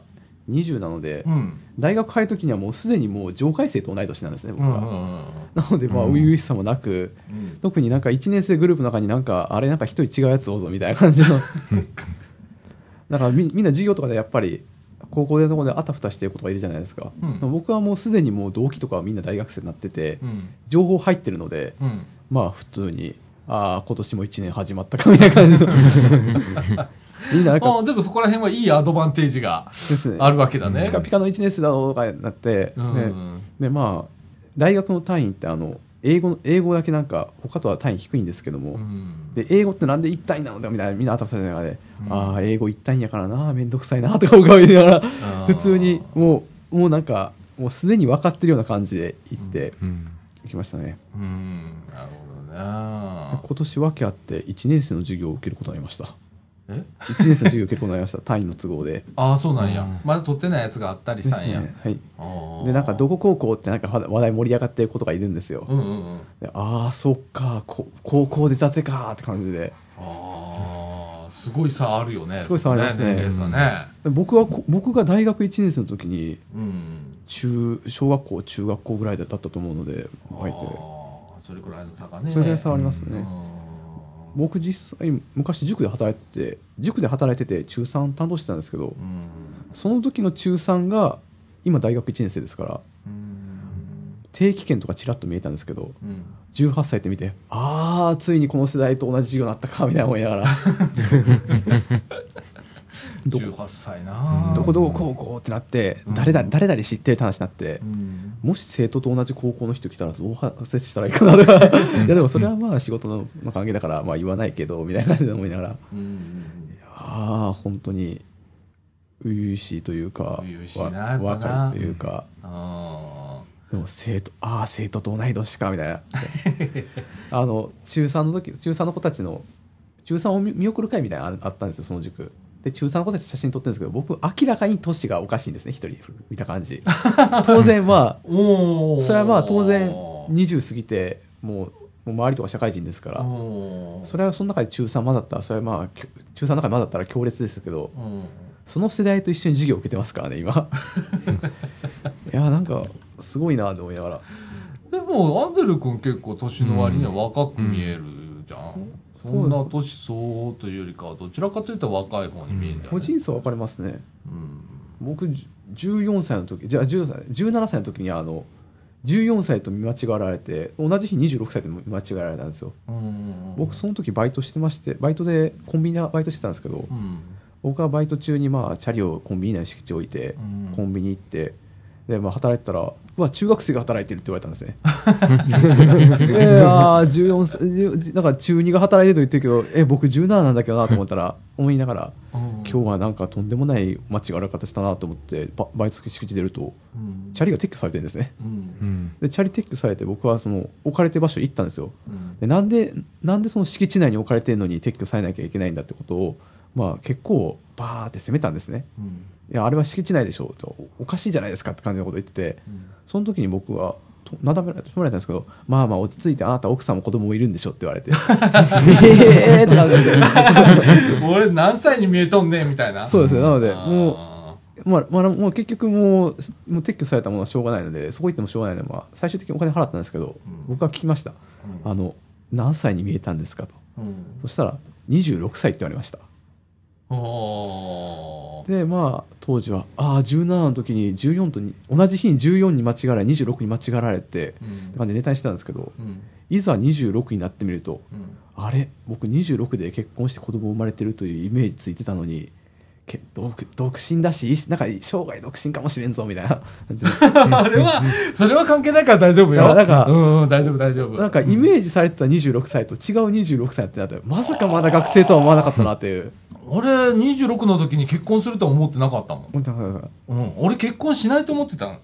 20なので、うん。大学入る時にはもうすでにもう上階生と同い年なんですね僕は、うんうんうんなのでまあうん。初々しさもなく、うん。特になんか1年生グループの中になんかあれなんか一人違うやつおうぞみたいな感じの。だからみみんな授業とかでやっぱり高校でのところであたふたしてる子とかいるじゃないですか、うん。僕はもうすでにもう同期とかはみんな大学生になってて、うん。情報入ってるのでうん。まあ普通にああ今年も1年始まったかみたいな感じの みんななんか。あでもそこら辺はいいアドバンテージがあるわけだね。ピカピカの1年生だろうとかになって、うんね。でまあ大学の単位ってあの英語英語だけなんか他とは単位低いんですけども、うん。で英語ってなんで一単位なのだみたいなみんな頭されながらで、うん。ああ英語一単位やからなめんどくさいなとか僕は言いながらー。普通にもうもうなんかもうすでに分かってるような感じで行ってうん。行きましたね、うん。なるほどね今年訳あって1年生の授業を受けることになりました。え1年生の授業結構なりました。単位の都合で。ああそうなんや、うん。まだ取ってないやつがあったりしたんや、ね。はい。でなんかどこ高校ってなんか話題盛り上がってる子とかいるんですよ、うんうんうん。でああそっか。こ高校出たてかって感じで。ああすごい差あるよね。すごい差ありますね。年齢差ね。で僕はこ僕が大学1年生の時にうん。中小学校中学校ぐらいだったと思うので入って。それくらいの差がね。それぐらい差ありますね。うん僕実際昔塾で働いてて塾で働いてて中3担当してたんですけどうんその時の中3が今大学1年生ですからうん定期券とかちらっと見えたんですけどうん。18歳って見てああついにこの世代と同じ授業になったかみたいな思いながら どこ？18歳な。どこどこ高校ってなってうん。誰だ誰々知ってるって話になってうん。もし生徒と同じ高校の人来たらどう接したらいいかなとか。いやでもそれはまあ仕事のまあ関係だからまあ言わないけどみたいな感じで思いながら。うんああ本当に初々しいというか若いというか。あでも生徒ああ生徒と同い年かみたいな。あの中3の時中3の子たちの中3を見見送る会みたいなあったんですよその塾で中3の子たち写真撮ってるんですけど僕明らかに年がおかしいんですね一人見た感じ。当然まあそれはまあ当然20過ぎてもうもう周りとか社会人ですから。それはその中で中3まだったらそれはまあ中3の中でまだったら強烈ですけどうん。その世代と一緒に授業を受けてますからね今。いやなんかすごいなと思いながら。でもアンデル君結構年の割には若く見えるじゃん、うんそんな年相応というよりかはどちらかというと若い方に見えるんじゃない、個人差分かりますね。うん。僕じ14歳の時じゃあ10歳17歳の時にあの14歳と見間違われて同じ日26歳と見間違われたんですよ。うん僕その時バイトしてましてバイトでコンビニでバイトしてたんですけどうん。僕はバイト中にまあチャリをコンビニ内の敷地置いてうん。コンビニ行ってでまあ働いてたらうわ中学生が働いてるって言われたんですね。えあ14歳10だから中2が働いてると言ってるけどえ僕17なんだけどなと思ったら思いながらうん。今日はなんかとんでもない間違われ方したなと思ってババイト先敷地出るとうん。チャリが撤去されてるんですね。うん。うんでチャリ撤去されて僕はその置かれてる場所行ったんですよ。うん。でなんでなんでその敷地内に置かれてるのに撤去されなきゃいけないんだってことをまあ結構バーって責めたんですね。うんいやあれは敷地内でしょうとおかしいじゃないですかって感じのことを言っててその時に僕はとなだめられたんですけどまあまあ落ち着いてあなた奥さんも子供もいるんでしょって言われて。ええって感じで。俺何歳に見えとんねんみたいな。そうですねなのでもまあ、まあ、もう結局もうもう撤去されたものはしょうがないのでそこ行ってもしょうがないので、まあ、最終的にお金払ったんですけど、僕は聞きました、うん。あの何歳に見えたんですかと。うん。そしたら26歳って言われました。おーでまあ当時はああ17の時に14とに同じ日に14に間違われ26に間違われてうん感じでネタにしてたんですけどうん。いざ26になってみるとうん。あれ？僕26で結婚して子供生まれてるというイメージついてたのにけ独独身だしなんか生涯独身かもしれんぞみたいな。あれは、それは関係ないから大丈夫よ。なんかうんうん、大丈夫、大丈夫。なんかイメージされてた26歳と違う26歳ってなってまさかまだ学生とは思わなかったなっていう俺、26の時に結婚するとは思ってなかったもん。うん、俺結婚しないと思ってたん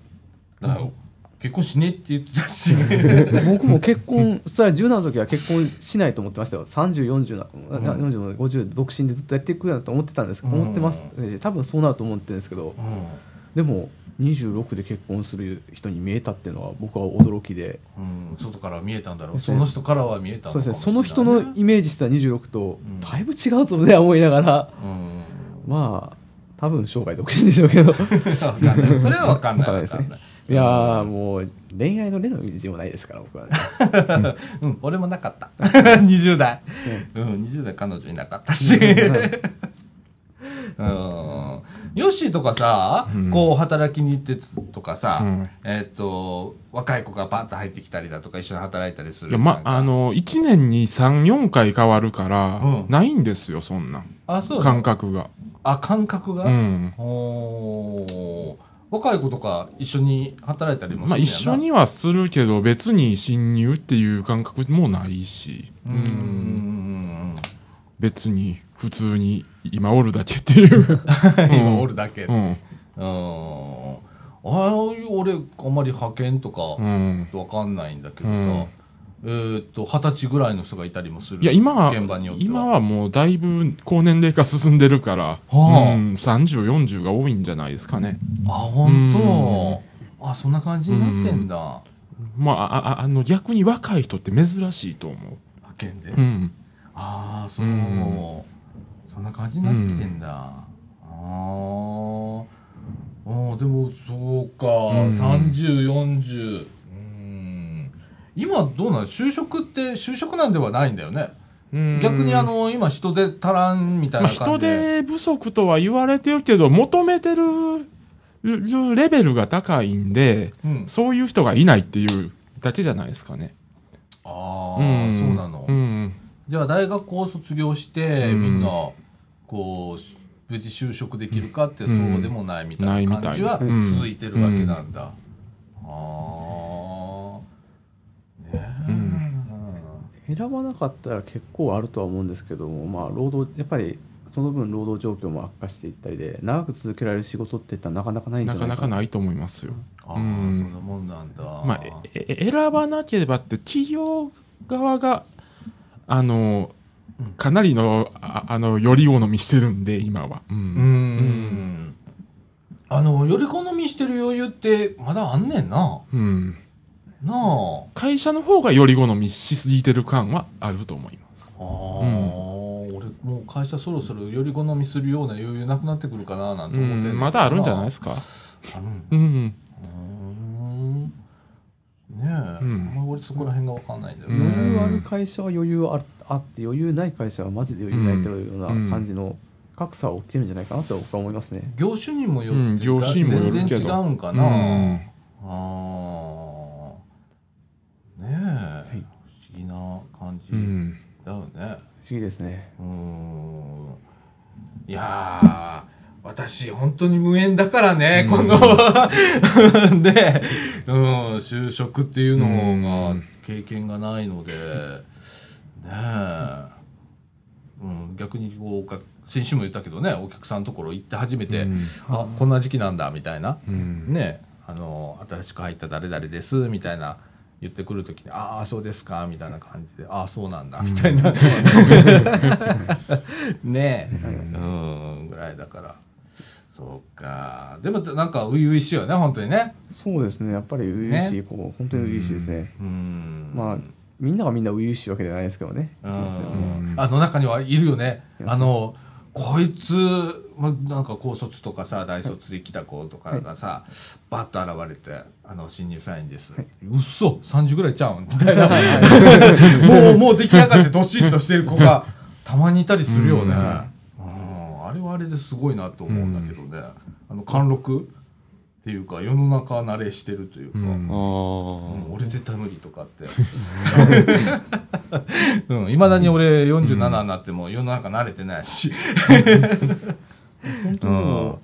だよ。結婚しねえって言ってたし。僕も結婚そしたら17の時は結婚しないと思ってましたよ3040な、うん40の50独身でずっとやっていくなと思ってたんですうん思ってます多分そうなると思ってるんですけどうん。でも26で結婚する人に見えたっていうのは僕は驚きでうん、外から見えたんだろう。その人からは見えたそうですねそかもしれないの人のイメージしてた26とんだいぶ違うとね思いながらうん。まあ多分生涯独身でしょうけど。それはわかんない。ですねいいやーもう恋愛の例の道もないですから僕はねうん、俺もなかった。20代。うん、20代彼女いなかったし。うん。ヨッシーとかさ、うん。こう働きに行ってとかさ、うん。えっと、若い子がパッと入ってきたりだとか一緒に働いたりする。いやまあの1年に34回変わるから、うん。ないんですよそんなん。あ、そう感覚が。あ、感覚が、うん。おー。若い子とか一緒に働いたりもするんやな。まあ一緒にはするけど別に侵入っていう感覚もないし、うんうん。うん別に普通に今おるだけっていう。うん。今おるだけ。うん。うん。ああいう俺、あんまり派遣とか、うん。わかんないんだけどさ、うん。えーっと二十歳ぐらいの人がいたりもするいや今は現場によっては。今はもうだいぶ高年齢化進んでるから、はあ。うん、3040が多いんじゃないですかね。あ本当。あそんな感じになってんだ。まああああの逆に若い人って珍しいと思派遣で、う、うん、ああそう、うんそんな感じになってきてんだ、あああーでもそうか、ん。3040うん。今どうなの？就職って就職なんではないんだよね。うん。逆にあの今人手足らんみたいまあ、な感人じで、手不足とは言われてるけど求めてるレベルが高いんでうん、そういう人がいないっていうだけじゃないですかね。ああ、んそうなの、うんじゃあ大学を卒業して、うん。みんなこう無事就職できるかってうんそうでもないみたいな感じは続いてるわけなんだ、ああねえ、うん。選ばなかったら結構あるとは思うんですけども、まあ、労働やっぱりその分労働状況も悪化していったりで長く続けられる仕事っていったらなかなかないんじゃなないかな。かなかないと思いますよ。ああ、うん。そんなもんなんだ、まあ、ええ選ばなければって企業側があのかなりのああのより好みしてるんで今は。ううん。ん。あのより好みしてる余裕ってまだあんねんな。うん。なあ。会社の方がより好みしすぎてる感はあると思います。ああ、俺もう会社そろそろより好みするような余裕なくなってくるかななんてう思ってまだあるんじゃないですか。あるんうん、え、うん。あんまり俺そこら辺が分かんないんだよね、うん余裕ある会社は余裕あるあって余裕ない会社はマジで余裕ないというような感じの格差は起きてるんじゃないかなと僕は思いますね。業種にもよって、うん全然違うんかな、うん。ああねえ、不思議な感じうん。だよね。不思議ですね。うーん。いやー私本当に無縁だからね、この。で、うん、就職っていうのがうん。経験がないので。ねえ、うん、逆にこう先週も言ったけどねお客さんのところ行って初めて、うん。あこんな時期なんだみたいな、うん。ね。あの新しく入った誰々ですみたいな言ってくるときに「ああそうですか」みたいな感じで「ああそうなんだ」みたいな、ねえ。うんぐらいだからそうか。でもなんか初々しいよね本当にね。そうですね。やっぱり初々しい、こう本当に初々しいですね。うん。まあみんながみんな初々しいわけではないですけどね。うん。うん。あの中にはいるよね。あのこいつ、まなんか高卒とかさ大卒で来た子とかがさ、バッと現れて「あの新入社員です」うっそ30ぐらいちゃうん？みたいな。もうもう出来上がってどっしりとしてる子がたまにいたりするよね、うんあれですごいなと思うんだけどね、あの貫禄っていうか世の中慣れしてるというか、うんあうん俺絶対無理とかって。うん、いまだに俺47になっても世の中慣れてないし。本当にも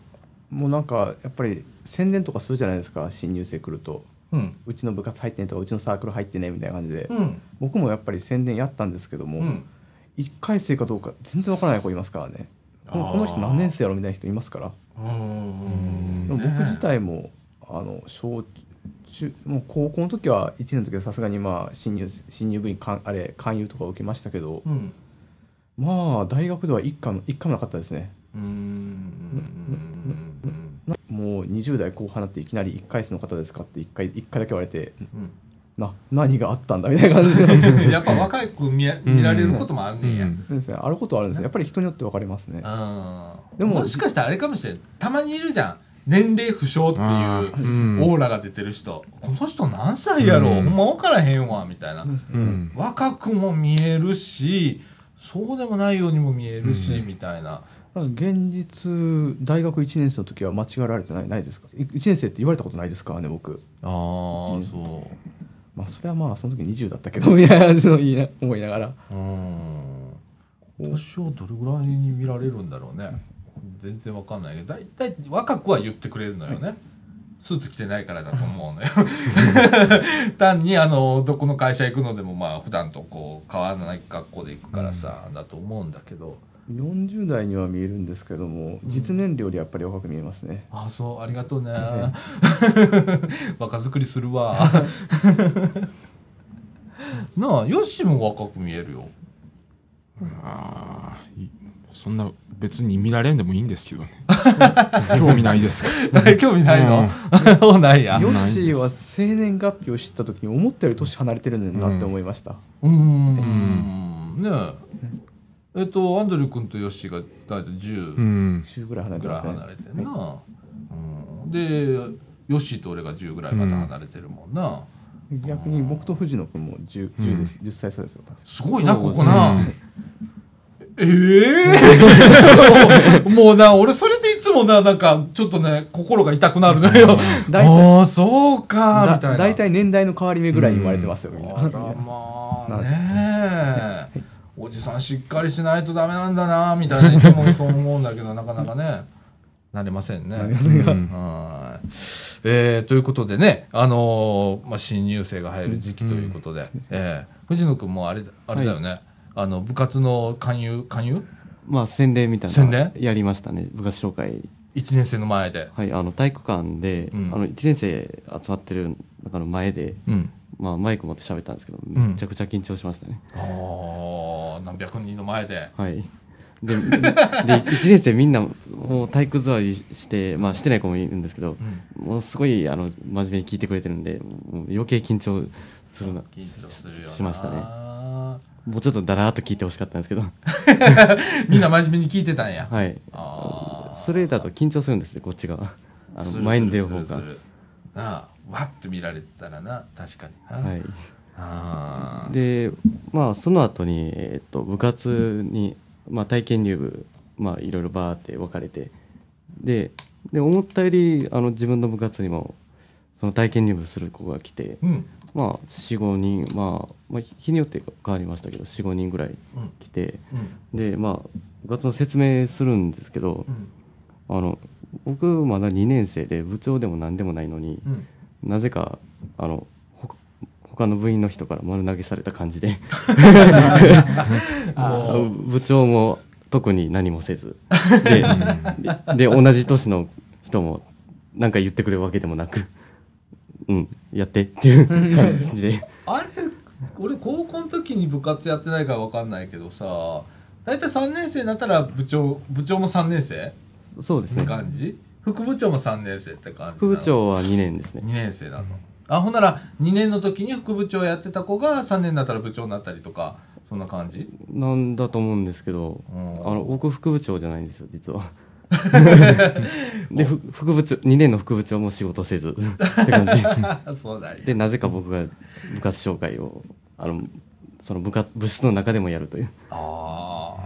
うもうなんかやっぱり宣伝とかするじゃないですか新入生来るとうん。うちの部活入ってねとかうちのサークル入ってねみたいな感じで、うん。僕もやっぱり宣伝やったんですけども、うん。1回生かどうか全然わからない子いますからねこの人何年生やろみたいな人いますから。うん。僕自体もあの小中もう高校の時は1年の時はさすがにまあ新入新入部員かんあれ勧誘とか受けましたけど、うん。まあ大学では一回も一回もなかったですね。うん。なもう20代後半になっていきなり1回生の方ですかって1回一回だけ言われてな何があったんだみたいな感じで。うん。やっぱ若く見や見られることもあんねんや。うんそうですね。あることはあるんですねやっぱり人によって分かれますね。うんでももしかしたらあれかもしれん。たまにいるじゃん。年齢不詳っていうオーラが出てる人。この人何歳やろ、う？ん。ほんま分からへんわ、みたいな。うん。若くも見えるしそうでもないようにも見えるし、みたいな。現実大学1年生の時は間違えられてないないですか？1年生って言われたことないですからね僕。ああ一そまあそれはまあその時20だったけどみたいな感じの言いな思いながら。ううん。年をどれぐらいに見られるんだろうね。全然わかんないけど大体若くは言ってくれるのよね、スーツ着てないからだと思うのよ。単にあのどこの会社行くのでもまあ普段とこう変わらない格好で行くからさ、だと思うんだけど40代には見えるんですけども実年齢よりやっぱり若く見えますね、あそうありがとうね、え 若作りするわ。なあ、ヨッシーも若く見えるよ。あそんな別に見られんでもいいんですけどね。興味ないですか。興味ないの？そうないや。ヨッシーは生年月日を知った時に思ったより年離れてるんだなって思いました、うーん。ねえ。えっと、アンドリュー君とヨッシーが大体う10ん。10ぐらい離れてぐらいますね離れてるな。うん。で、ヨッシーと俺が10ぐらいまた離れてるもんな。逆に僕と藤野君も 10, 10です、10歳差ですよ確かすごいな、ここな。うん。ええ もうな、俺それでいつもな、なんか、ちょっとね、心が痛くなるのよ。大体ああ、そうか、みたいな。だ大体年代の変わり目ぐらいに言われてますよ、みんな。あらまあね。えおじさんしっかりしないとダメなんだなみたいないつもそう思うんだけど なかなかねなれませんね。なりませんがうん。はい。えーということでね、あのーまあ、新入生が入る時期ということで、えー藤野君もあれあれだよね、あの部活の勧誘勧誘？まあ宣伝みたい宣な伝？やりましたね部活紹介。1年生の前で。はいあの体育館で、うん。あの1年生集まってる中の前で、うんまあ、マイク持って喋ったんですけどん。めちゃくちゃ緊張しましたね、ああ何百人の前で。はい。で で1年生みんなもう体育座りしてまあしてない子もいるんですけど、うん。もうすごいあの真面目に聞いてくれてるんで余計緊張するな。緊張するよな。しましたね。もうちょっとだらーっと聞いてほしかったんですけど。みんな真面目に聞いてたんや。はい。あー。それだと緊張するんですねこっちがあの前に出る方が。なあわっと見られてたらな確かにな、はい。あー。でまあその後にえっと部活にまあ体験入部まあいろいろバーって分かれてでで思ったよりあの自分の部活にもその体験入部する子が来てうん。まあ45人まあ、まあ、日によって変わりましたけど45人ぐらい来てうん。でまあ部活の説明するんですけどうん。あの僕まだ2年生で部長でも何でもないのにうんなぜかあのほ他の部員の人から丸投げされた感じで。部長も特に何もせず。ででで同じ年の人も何か言ってくれるわけでもなくうんやってっていう感じで。あれ俺高校の時に部活やってないから分かんないけどさ大体3年生になったら部長部長も3年生？ってそうですね。感じ？副部長も3年生って感じ副部長は2年ですね。2年生だと、あほんなら2年の時に副部長やってた子が3年になったら部長になったりとかそんな感じ？なんだと思うんですけどうん。あの僕副部長じゃないんですよ実は。でふ副部長2年の副部長も仕事せず。って感じ。そうだよ。でなぜか僕が部活紹介をあのその部活部室の中でもやるという。あ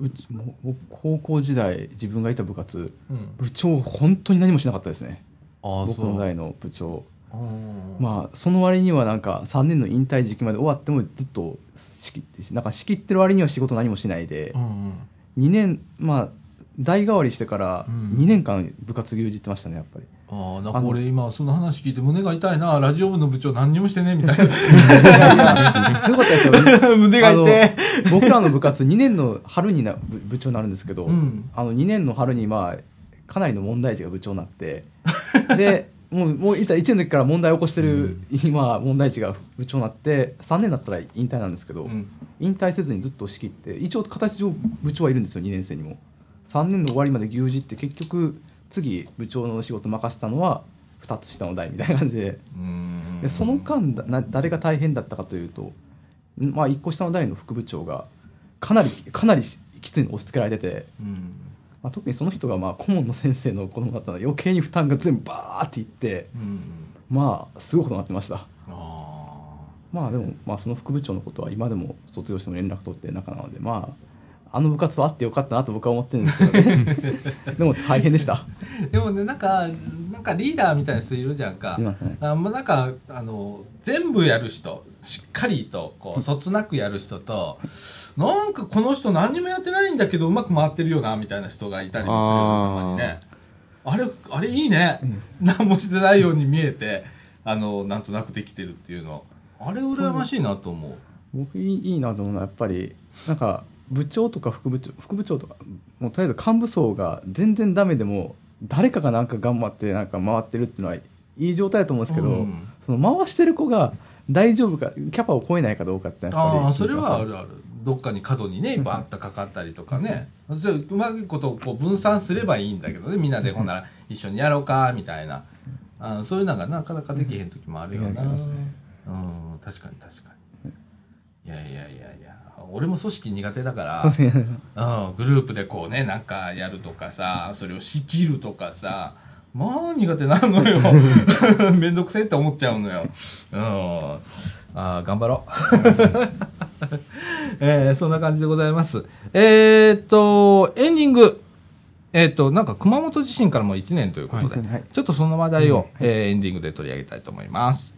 うちも僕高校時代自分がいた部活あうん。部長本当に何もしなかったですね。ああ僕の代の部長。う。んまあその割にはなんか3年の引退時期まで終わってもずっと仕切ってなんか仕切ってる割には仕事何もしないでうんうん。2年まあ代替わりしてからうん。2年間部活牛耳ってましたねやっぱりああなんか俺今その話聞いて胸が痛いな。ラジオ部の部長何にもしてねみたい いやいやすごかったですよ。な胸が痛い僕らの部活2年の春にな部部長になるんですけど、うん。あの2年の春にまあかなりの問題児が部長になってでもうもういた1年の時から問題を起こしてる、今問題児が部長になって3年になったら引退なんですけど、うん。引退せずにずっと仕切って一応形上部長はいるんですよ2年生にも。3年の終わりまで牛耳って結局次部長の仕事任せたのは2つ下の代みたいな感じで。うん。でその間だな誰が大変だったかというと、んまあ、1個下の代の副部長がかなりかなりきついの押し付けられてて、うん。まあ、特にその人がまあ顧問の先生の子供だったので余計に負担が全部バーっていってうん。まあすごいことになってました。あまあでも、まあ、その副部長のことは今でも卒業しても連絡取ってる仲なのでまああの部活はあってよかったなと僕は思ってるんですけどね。でも大変でした。ーでもねなんかなんかリーダーみたいな人いるじゃんか。ね。あもうなんかあの全部やる人しっかりとこうそつなくやる人となんかこの人何にもやってないんだけどうまく回ってるよなみたいな人がいたりもするよねたまにね。あれあれいいね、何もしてないように見えてあのなんとなくできてるっていうの。あれ羨ましいなと思う、僕いいいいなと思うのはやっぱりなんか部長とか副部長副部長とかもうとりあえず幹部層が全然ダメでも誰かがなんか頑張ってなんか回ってるっていうのはいい状態だと思うんですけど、うん。その回してる子が大丈夫かキャパを超えないかどうかってああそれはあるある。どっかに角にねバーッとかかったりとかね。それうまいことこう分散すればいいんだけどね。みんなでほんなら一緒にやろうかみたいな。あそういうのがなかなかできへん時もあるよな、ありますねうん確かに確かに。いやいやいやいや俺も組織苦手だからうん、グループでこうねなんかやるとかさそれを仕切るとかさまあ苦手なのよ。めんどくせえって思っちゃうのよ。うん。あー頑張ろう。えーそんな感じでございます。えーっとエンディング。えーっとなんか熊本地震からも1年ということで、はい。はいちょっとその話題を、えーエンディングで取り上げたいと思います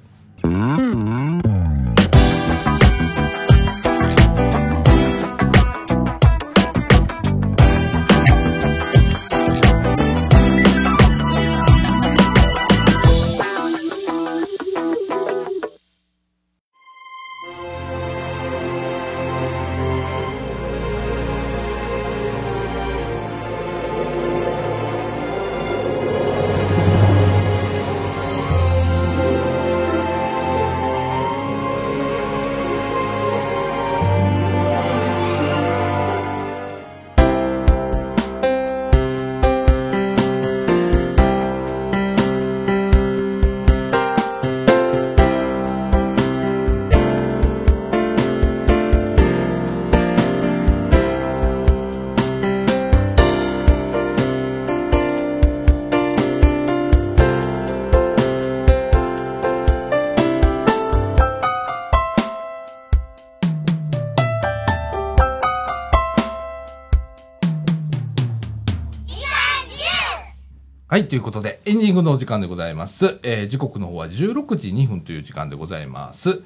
はい、ということで、エンディングのお時間でございます。えー時刻の方は16時2分という時間でございます。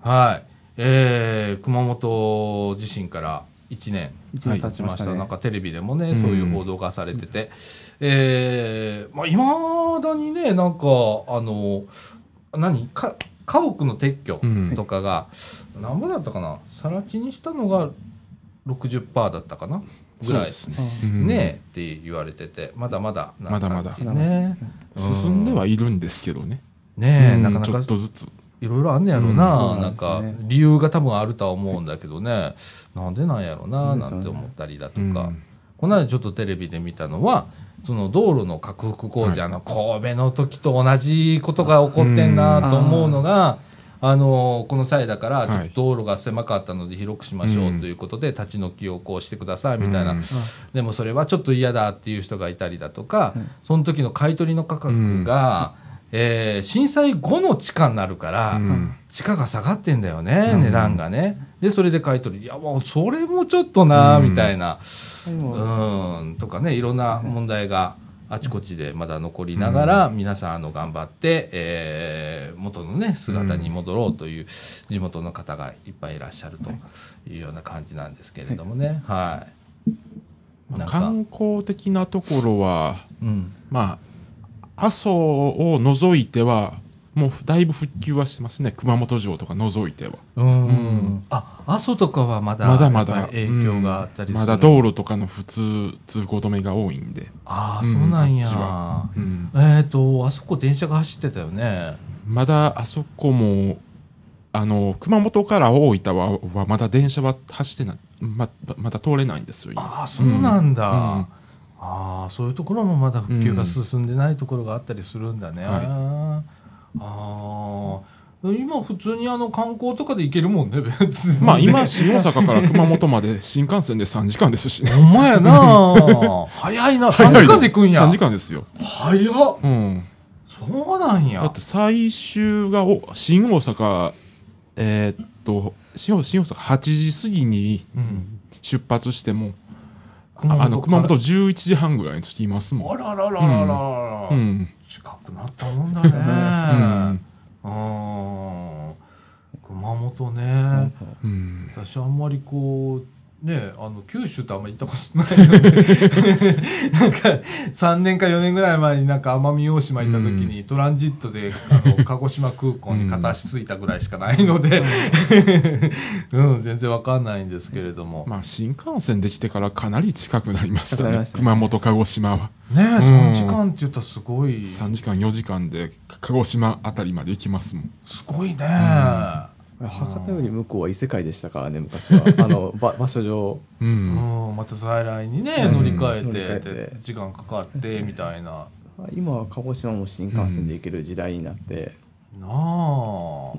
はい。えー熊本地震から1年経ちましたね。なんかテレビでもね、うん。そういう報道がされてて、えーまあ、未だにね、なんか、あの、何？か、家屋の撤去とかが、何ぼだったかな？更地にしたのが60%だったかな？ぐらいそうね。うんね。え。って言われててまだまだなまだまだ。ね進んではいるんですけどね。ねえ、うん。なかなかちょっとずつ。いろいろあんねやろな、うん。なんか理由が多分あるとは思うんだけどね。なんでなんやろななんて思ったりだとか、うん。この間ちょっとテレビで見たのはその道路の拡幅工事、あの神戸の時と同じことが起こってんなと思うのが、あのこの際だからちょっはいと道路が狭かったので広くしましょうということで、立ち退きをこうしてくださいみたいな、うん。でもそれはちょっと嫌だっていう人がいたりだとか、うん。その時の買い取りの価格が、えー震災後の地価になるから、うん。地価が下がってんだよね、うん。値段がね。で、それで買い取り。いや、もうそれもちょっとな、うん。みたいな。うん、とかね、いろんな問題があちこちでまだ残りながら、皆さん、あの、頑張って、えー元のね、姿に戻ろうという地元の方がいっぱいいらっしゃるというような感じなんですけれどもね。はい。なんか観光的なところは、うん。まあ、阿蘇を除いては、もうだいぶ復旧はしてますね。熊本城とか除いては。うん。うんあ、阿蘇とかはまだ、まだまだ影響があったりする。うんまだ道路とかの普通通行止めが多いんで。ああ、うんそうなんや。うんえっ、と、あそこ電車が走ってたよね。まだあそこも、あの、熊本から大分ははまだ電車は走ってない、ままだ通れないんですよ、今ああ、そうなんだ。ああ、そういうところもまだ復旧が進んでないところがあったりするんだね。はああ、今普通にあの観光とかで行けるもんね、別にね。まあ今、新大阪から熊本まで新幹線で3時間ですしね。ほんまやな。早いな。3時間で行くんや。3時間ですよ。早っ。うん。そうなんや。だって最終がお新大阪、えーっと、新大阪8時過ぎにうん。出発しても、熊あの熊本から11時半ぐらいに着きますもん。あらららららら。うん。近くなったもんだね。うんうん。熊本ね。うん。私あんまりこうねあの九州ってあんまり行ったことないよねなんか3年か4年ぐらい前になんか奄美大島行った時に、トランジットであの 鹿児島空港に片足ついたぐらいしかないので、うん、全然わかんないんですけれども、まあ新幹線できてからかなり近くなりましたね。ね。熊本鹿児島は。ね3時間って言ったらすごい。3時間4時間で鹿児島あたりまで行きますもん。すごいね、博多より向こうは異世界でしたからね昔は。あの ば場所上。ううんん、また在来にね、うん。乗り換え乗り換えて。時間かかってみたいな。今は鹿児島も新幹線で行ける時代になって、なあ。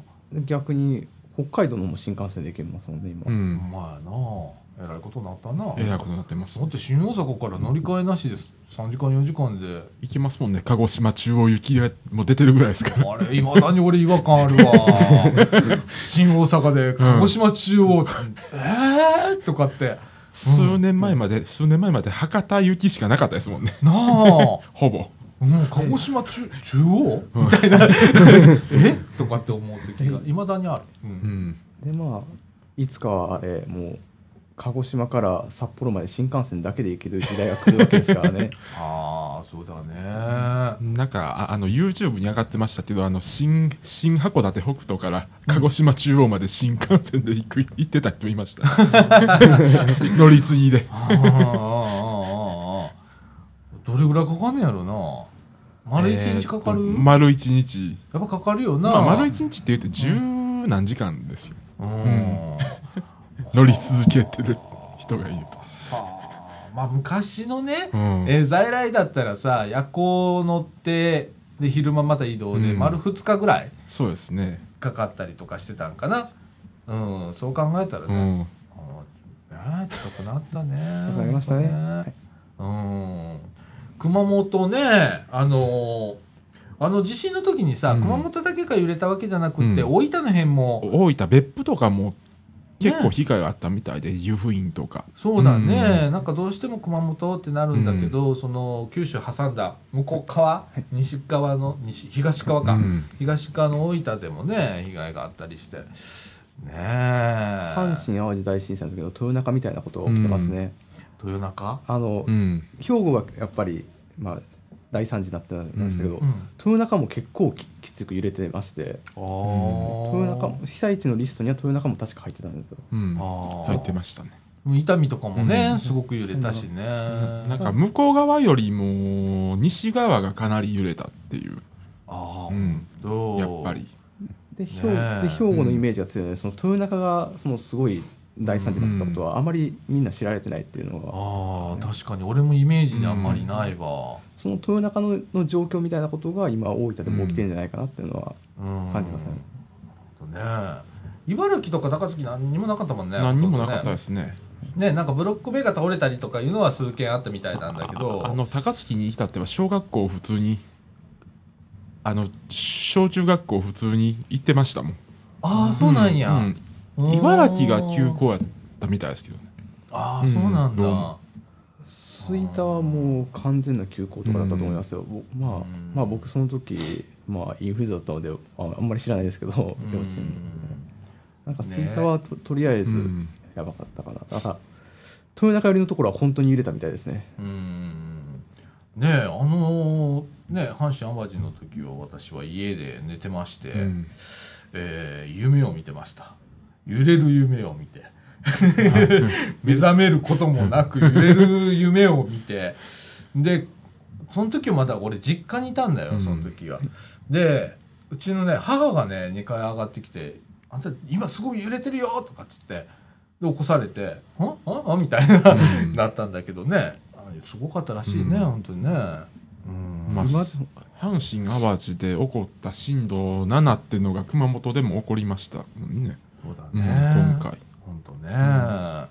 逆に北海道のも新幹線で行けますもんね今、ううん。まやなえらいことになったな。えらいことになってます。だって新大阪から乗り換えなしです3時間4時間で行きますもんね。鹿児島中央行きがもう出てるぐらいですから。あれいまだに俺違和感あるわ。新大阪で鹿児島中央って、えー？とかって。数年前まで、数年前まで博多行きしかなかったですもんね。なあ。ほぼ。もう鹿児島中中央？みたいな。え？とかって思う時がいまだにある、ううん。んでまあいつかはあれもう鹿児島から札幌まで新幹線だけで行ける時代が来るわけですからね。ああそうだね。なんかあの YouTube に上がってましたけどあの新新函館北斗から鹿児島中央まで新幹線で行く 行ってた人いました。乗り継ぎで。どれぐらいかかんねやろうな。丸一日かかる、丸一日。やっぱかかるよな、まあ、丸一日って言うと十何時間ですよ、うん。乗り続けてる人がいると。はあ。まあ昔のね、うん。えー在来だったらさ夜行乗ってで昼間また移動でうん。丸2日ぐらいそうですね。かかったりとかしてたんかな。うんそう考えたらね、うん。あー近くなったね。近くなりましたね。うん。熊本ねあのーあの地震の時にさ、うん。熊本だけが揺れたわけじゃなくって、うん。大分の辺も大分別府とかも結構ね被害があったみたいで、湯布院とか。そうだね、うん。なんかどうしても熊本ってなるんだけど、その九州挟んだ向こう側、西側の西東側か、うん。東側の大分でもね被害があったりして。ねえ。阪神・淡路大震災の時の豊中みたいなことが起きてますね、豊中？あの、うん。兵庫がやっぱり、まあ、大惨事になってましたけど、うん。豊中も結構ききつく揺れてましてあー。豊中も被災地のリストには豊中も確か入ってたんですよ。うん。入ってましたね。伊丹とかもね、うん。すごく揺れたしね、なんか向こう側よりも西側がかなり揺れたっていう。ああ、うん。どう？やっぱり。で兵ねえ。で兵庫のイメージが強いので、その豊中がそのすごい大惨事になったことはあまりみんな知られてないっていうのが、ああ確かに。俺もイメージにあんまりないわ、その豊中のの状況みたいなことが今大分でも起きてるんじゃないかなっていうのはうん。感じますね。ほんとね。茨城とか高槻何にもなかったもんね。何にもなかったね。ですね。ねなんかブロック塀が倒れたりとかいうのは数件あったみたいなんだけど。ああの高槻に至っては小学校普通にあの小中学校普通に行ってましたもん。ああそうなんや、うんうん茨城が休校やったみたいですけどね。ああそうなんだ、吹田はもう完全な休校とかだったと思いますよ、ぼまあうん。まあ僕その時、まあ、インフルエンザだったのでああんまり知らないですけど、幼稚園。なんか吹田はと,、とりあえずうん。やばかったかな、なんか豊中寄りのところは本当に揺れたみたいですね。うん。ねえあのね阪神・淡路の時は私は家で寝てまして、うん。えー夢を見てました揺れる夢を見て。目覚めることもなく揺れる夢を見て。でその時はまだ俺実家にいたんだよその時は、でうちのね母がね2階上がってきて「あんた今すごい揺れてるよ」とかっつってで起こされて「んんん?」みたいな、うん。なったんだけどね。あすごかったらしいね、うん。本当にね。うん。まあ、今阪神・淡路で起こった震度7っていうのが熊本でも起こりましたね、そうだうんね、今回。本当ね、ま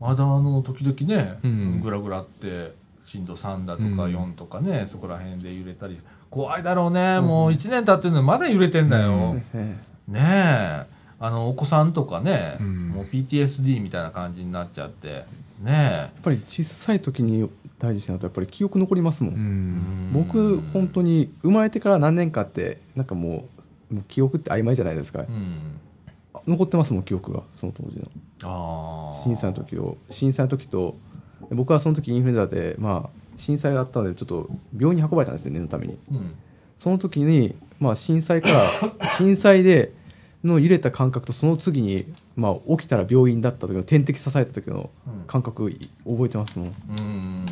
だあの時々ね、うん。ぐらぐらって震度3だとかうん。4とかね、そこら辺で揺れたり。怖いだろうね、もう1年経ってるのにまだ揺れてんだよ、うん。ねねえ。あのお子さんとかね、うん。もう PTSD みたいな感じになっちゃって。ねやっぱり小さい時に大事なのとやっぱり記憶残りますもん、うえ、ん。僕本当に生まれてから何年かってなんかもうもう記憶って曖昧じゃないですか、うん残ってますもん記憶がその当時の。ああ震災の時を。震災の時と僕はその時インフルエンザで、まあ、震災があったのでちょっと病院に運ばれたんですよ念のために。うん。その時に、まあ、震災から 震災での揺れた感覚とその次に、まあ、起きたら病院だった時の点滴刺された時のうん。感覚覚えてますもん。うーん。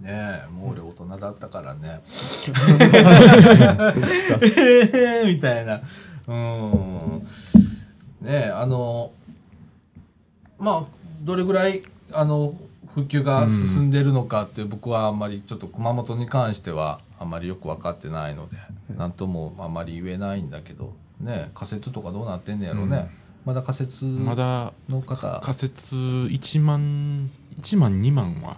ねえもう俺大人だったからね。え ー みたいなうん。ねえあのまあどれぐらいあの復旧が進んでるのかって僕はあんまりちょっと熊本に関してはあんまりよく分かってないので何ともあんまり言えないんだけどねえ仮設とかどうなってんねやろうね、まだ仮設まだの方仮設1万1万2万は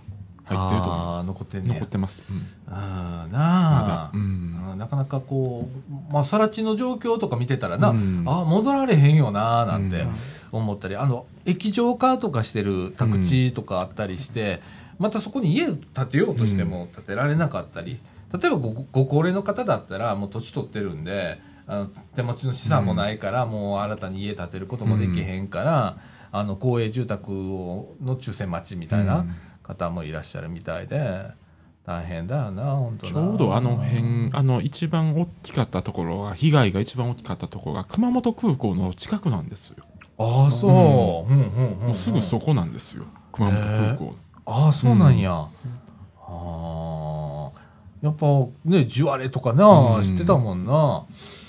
入ってると思います。残ってんねや。残ってます、うん。あなあ。だ、うん。あーなかなかこう、まあ、更地の状況とか見てたらな、うん。あー戻られへんよななんてうん。思ったり、あの液状化とかしてる宅地とかあったりして、またそこに家建てようとしても建てられなかったり、例えばごご高齢の方だったらもう土地取ってるんであの手持ちの資産もないから、もう新たに家建てることもできへんから、あの公営住宅をの抽選待ちみたいなうん方もいらっしゃるみたいで大変だよな本当な。ちょうどあの辺あの一番大きかったところが被害が一番大きかったところが熊本空港の近くなんですよ。ああそう、うん。うんうんうん。もうすぐそこなんですよ熊本空港ああそうなんや、ああやっぱね地割れとかな、うん。知ってたもんな。うん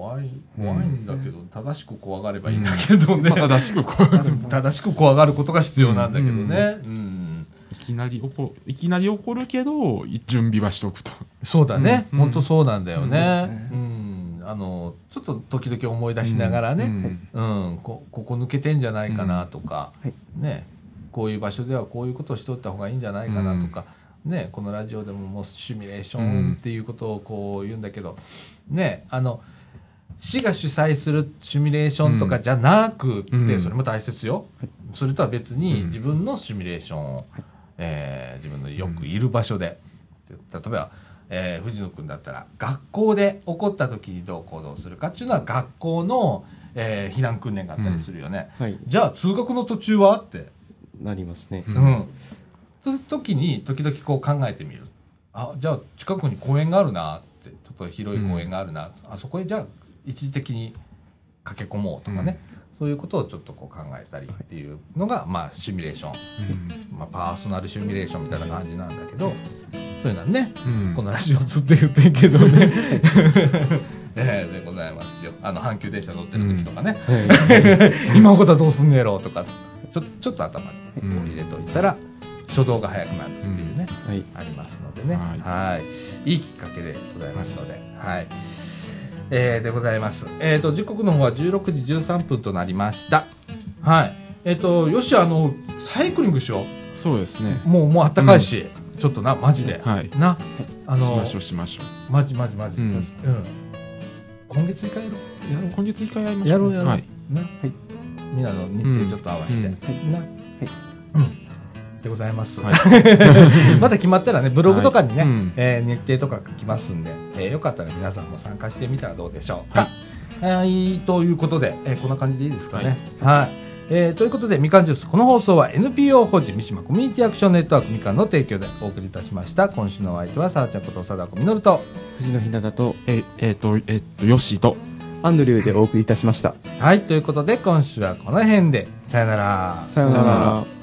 怖い怖いんだけど、正しく怖がればいいんだけどね、まあ正しくこう 正しく怖がることが必要なんだけどね、うん。いきなり起こいきなり起こるけど準備はしておくと。そうだね、うん。本当そうなんだよね、うん。あのちょっと時々思い出しながらね、うん、こここ抜けてんじゃないかなとか、はい。ね、こういう場所ではこういうことをしとった方がいいんじゃないかなとか、ね、このラジオでももうシミュレーションっていうことをこう言うんだけど、ね、あの市が主催するシミュレーションとかじゃなくって、うん。それも大切よ、それとは別にうん。自分のシミュレーションを、えー自分のよくいる場所で、例えば、えー藤野君だったら学校で起こった時にどう行動するかっていうのは学校の、えー避難訓練があったりするよね、はい。じゃあ通学の途中はって、なりますね、うん。うん、と時に時々こう考えてみる。あじゃあ近くに公園があるなって。ちょっと広い公園があるな、あそこへじゃあ一時的に駆け込もうとかね、そういうことをちょっとこう考えたりっていうのが、まあ、シミュレーション、まあ、パーソナルシミュレーションみたいな感じなんだけど。そういうのはね、うん。このラジオずっと言ってんけどね。え えでございますよ。あの阪急電車乗ってる時とかね、今のことはどうすんねやろうとか。ちょちょっと頭に入れといたら、初動が早くなるっていうね、はい。ありますのでね。はい。はい。いいきっかけでございますので。はいえーでございます。えっ、と時刻の方は16時13分となりました。はい。えっ、とよしあのサイクリングしよそうですね。うもうもうあったかいし、ちょっとなマジで、はい。なあのしましょうしましょマジマジマジ、ううん。ん今月一回やろう。うやろう今月一回やりましょう。やろうやろう、はい。な、みんなの日程ちょっと合わせて、うん。な、うんでございます、はい。また決まったらね。ブログとかにね、はい。うんえー日程とか書きますんで、えーよかったら皆さんも参加してみたらどうでしょう。かはい、ということで、えーこんな感じでいいですかね。はい、えーということでみかんジュース。この放送は NPO 法人三島コミュニティアクションネットワークみかんの提供でお送りいたしました。今週のお相手はさあちゃんこと貞子みのると。藤野ひなだとええっ、とえっ、とヨッシーとアンドリューでお送りいたしました。はい。ということで今週はこの辺で。さよなら。さようなら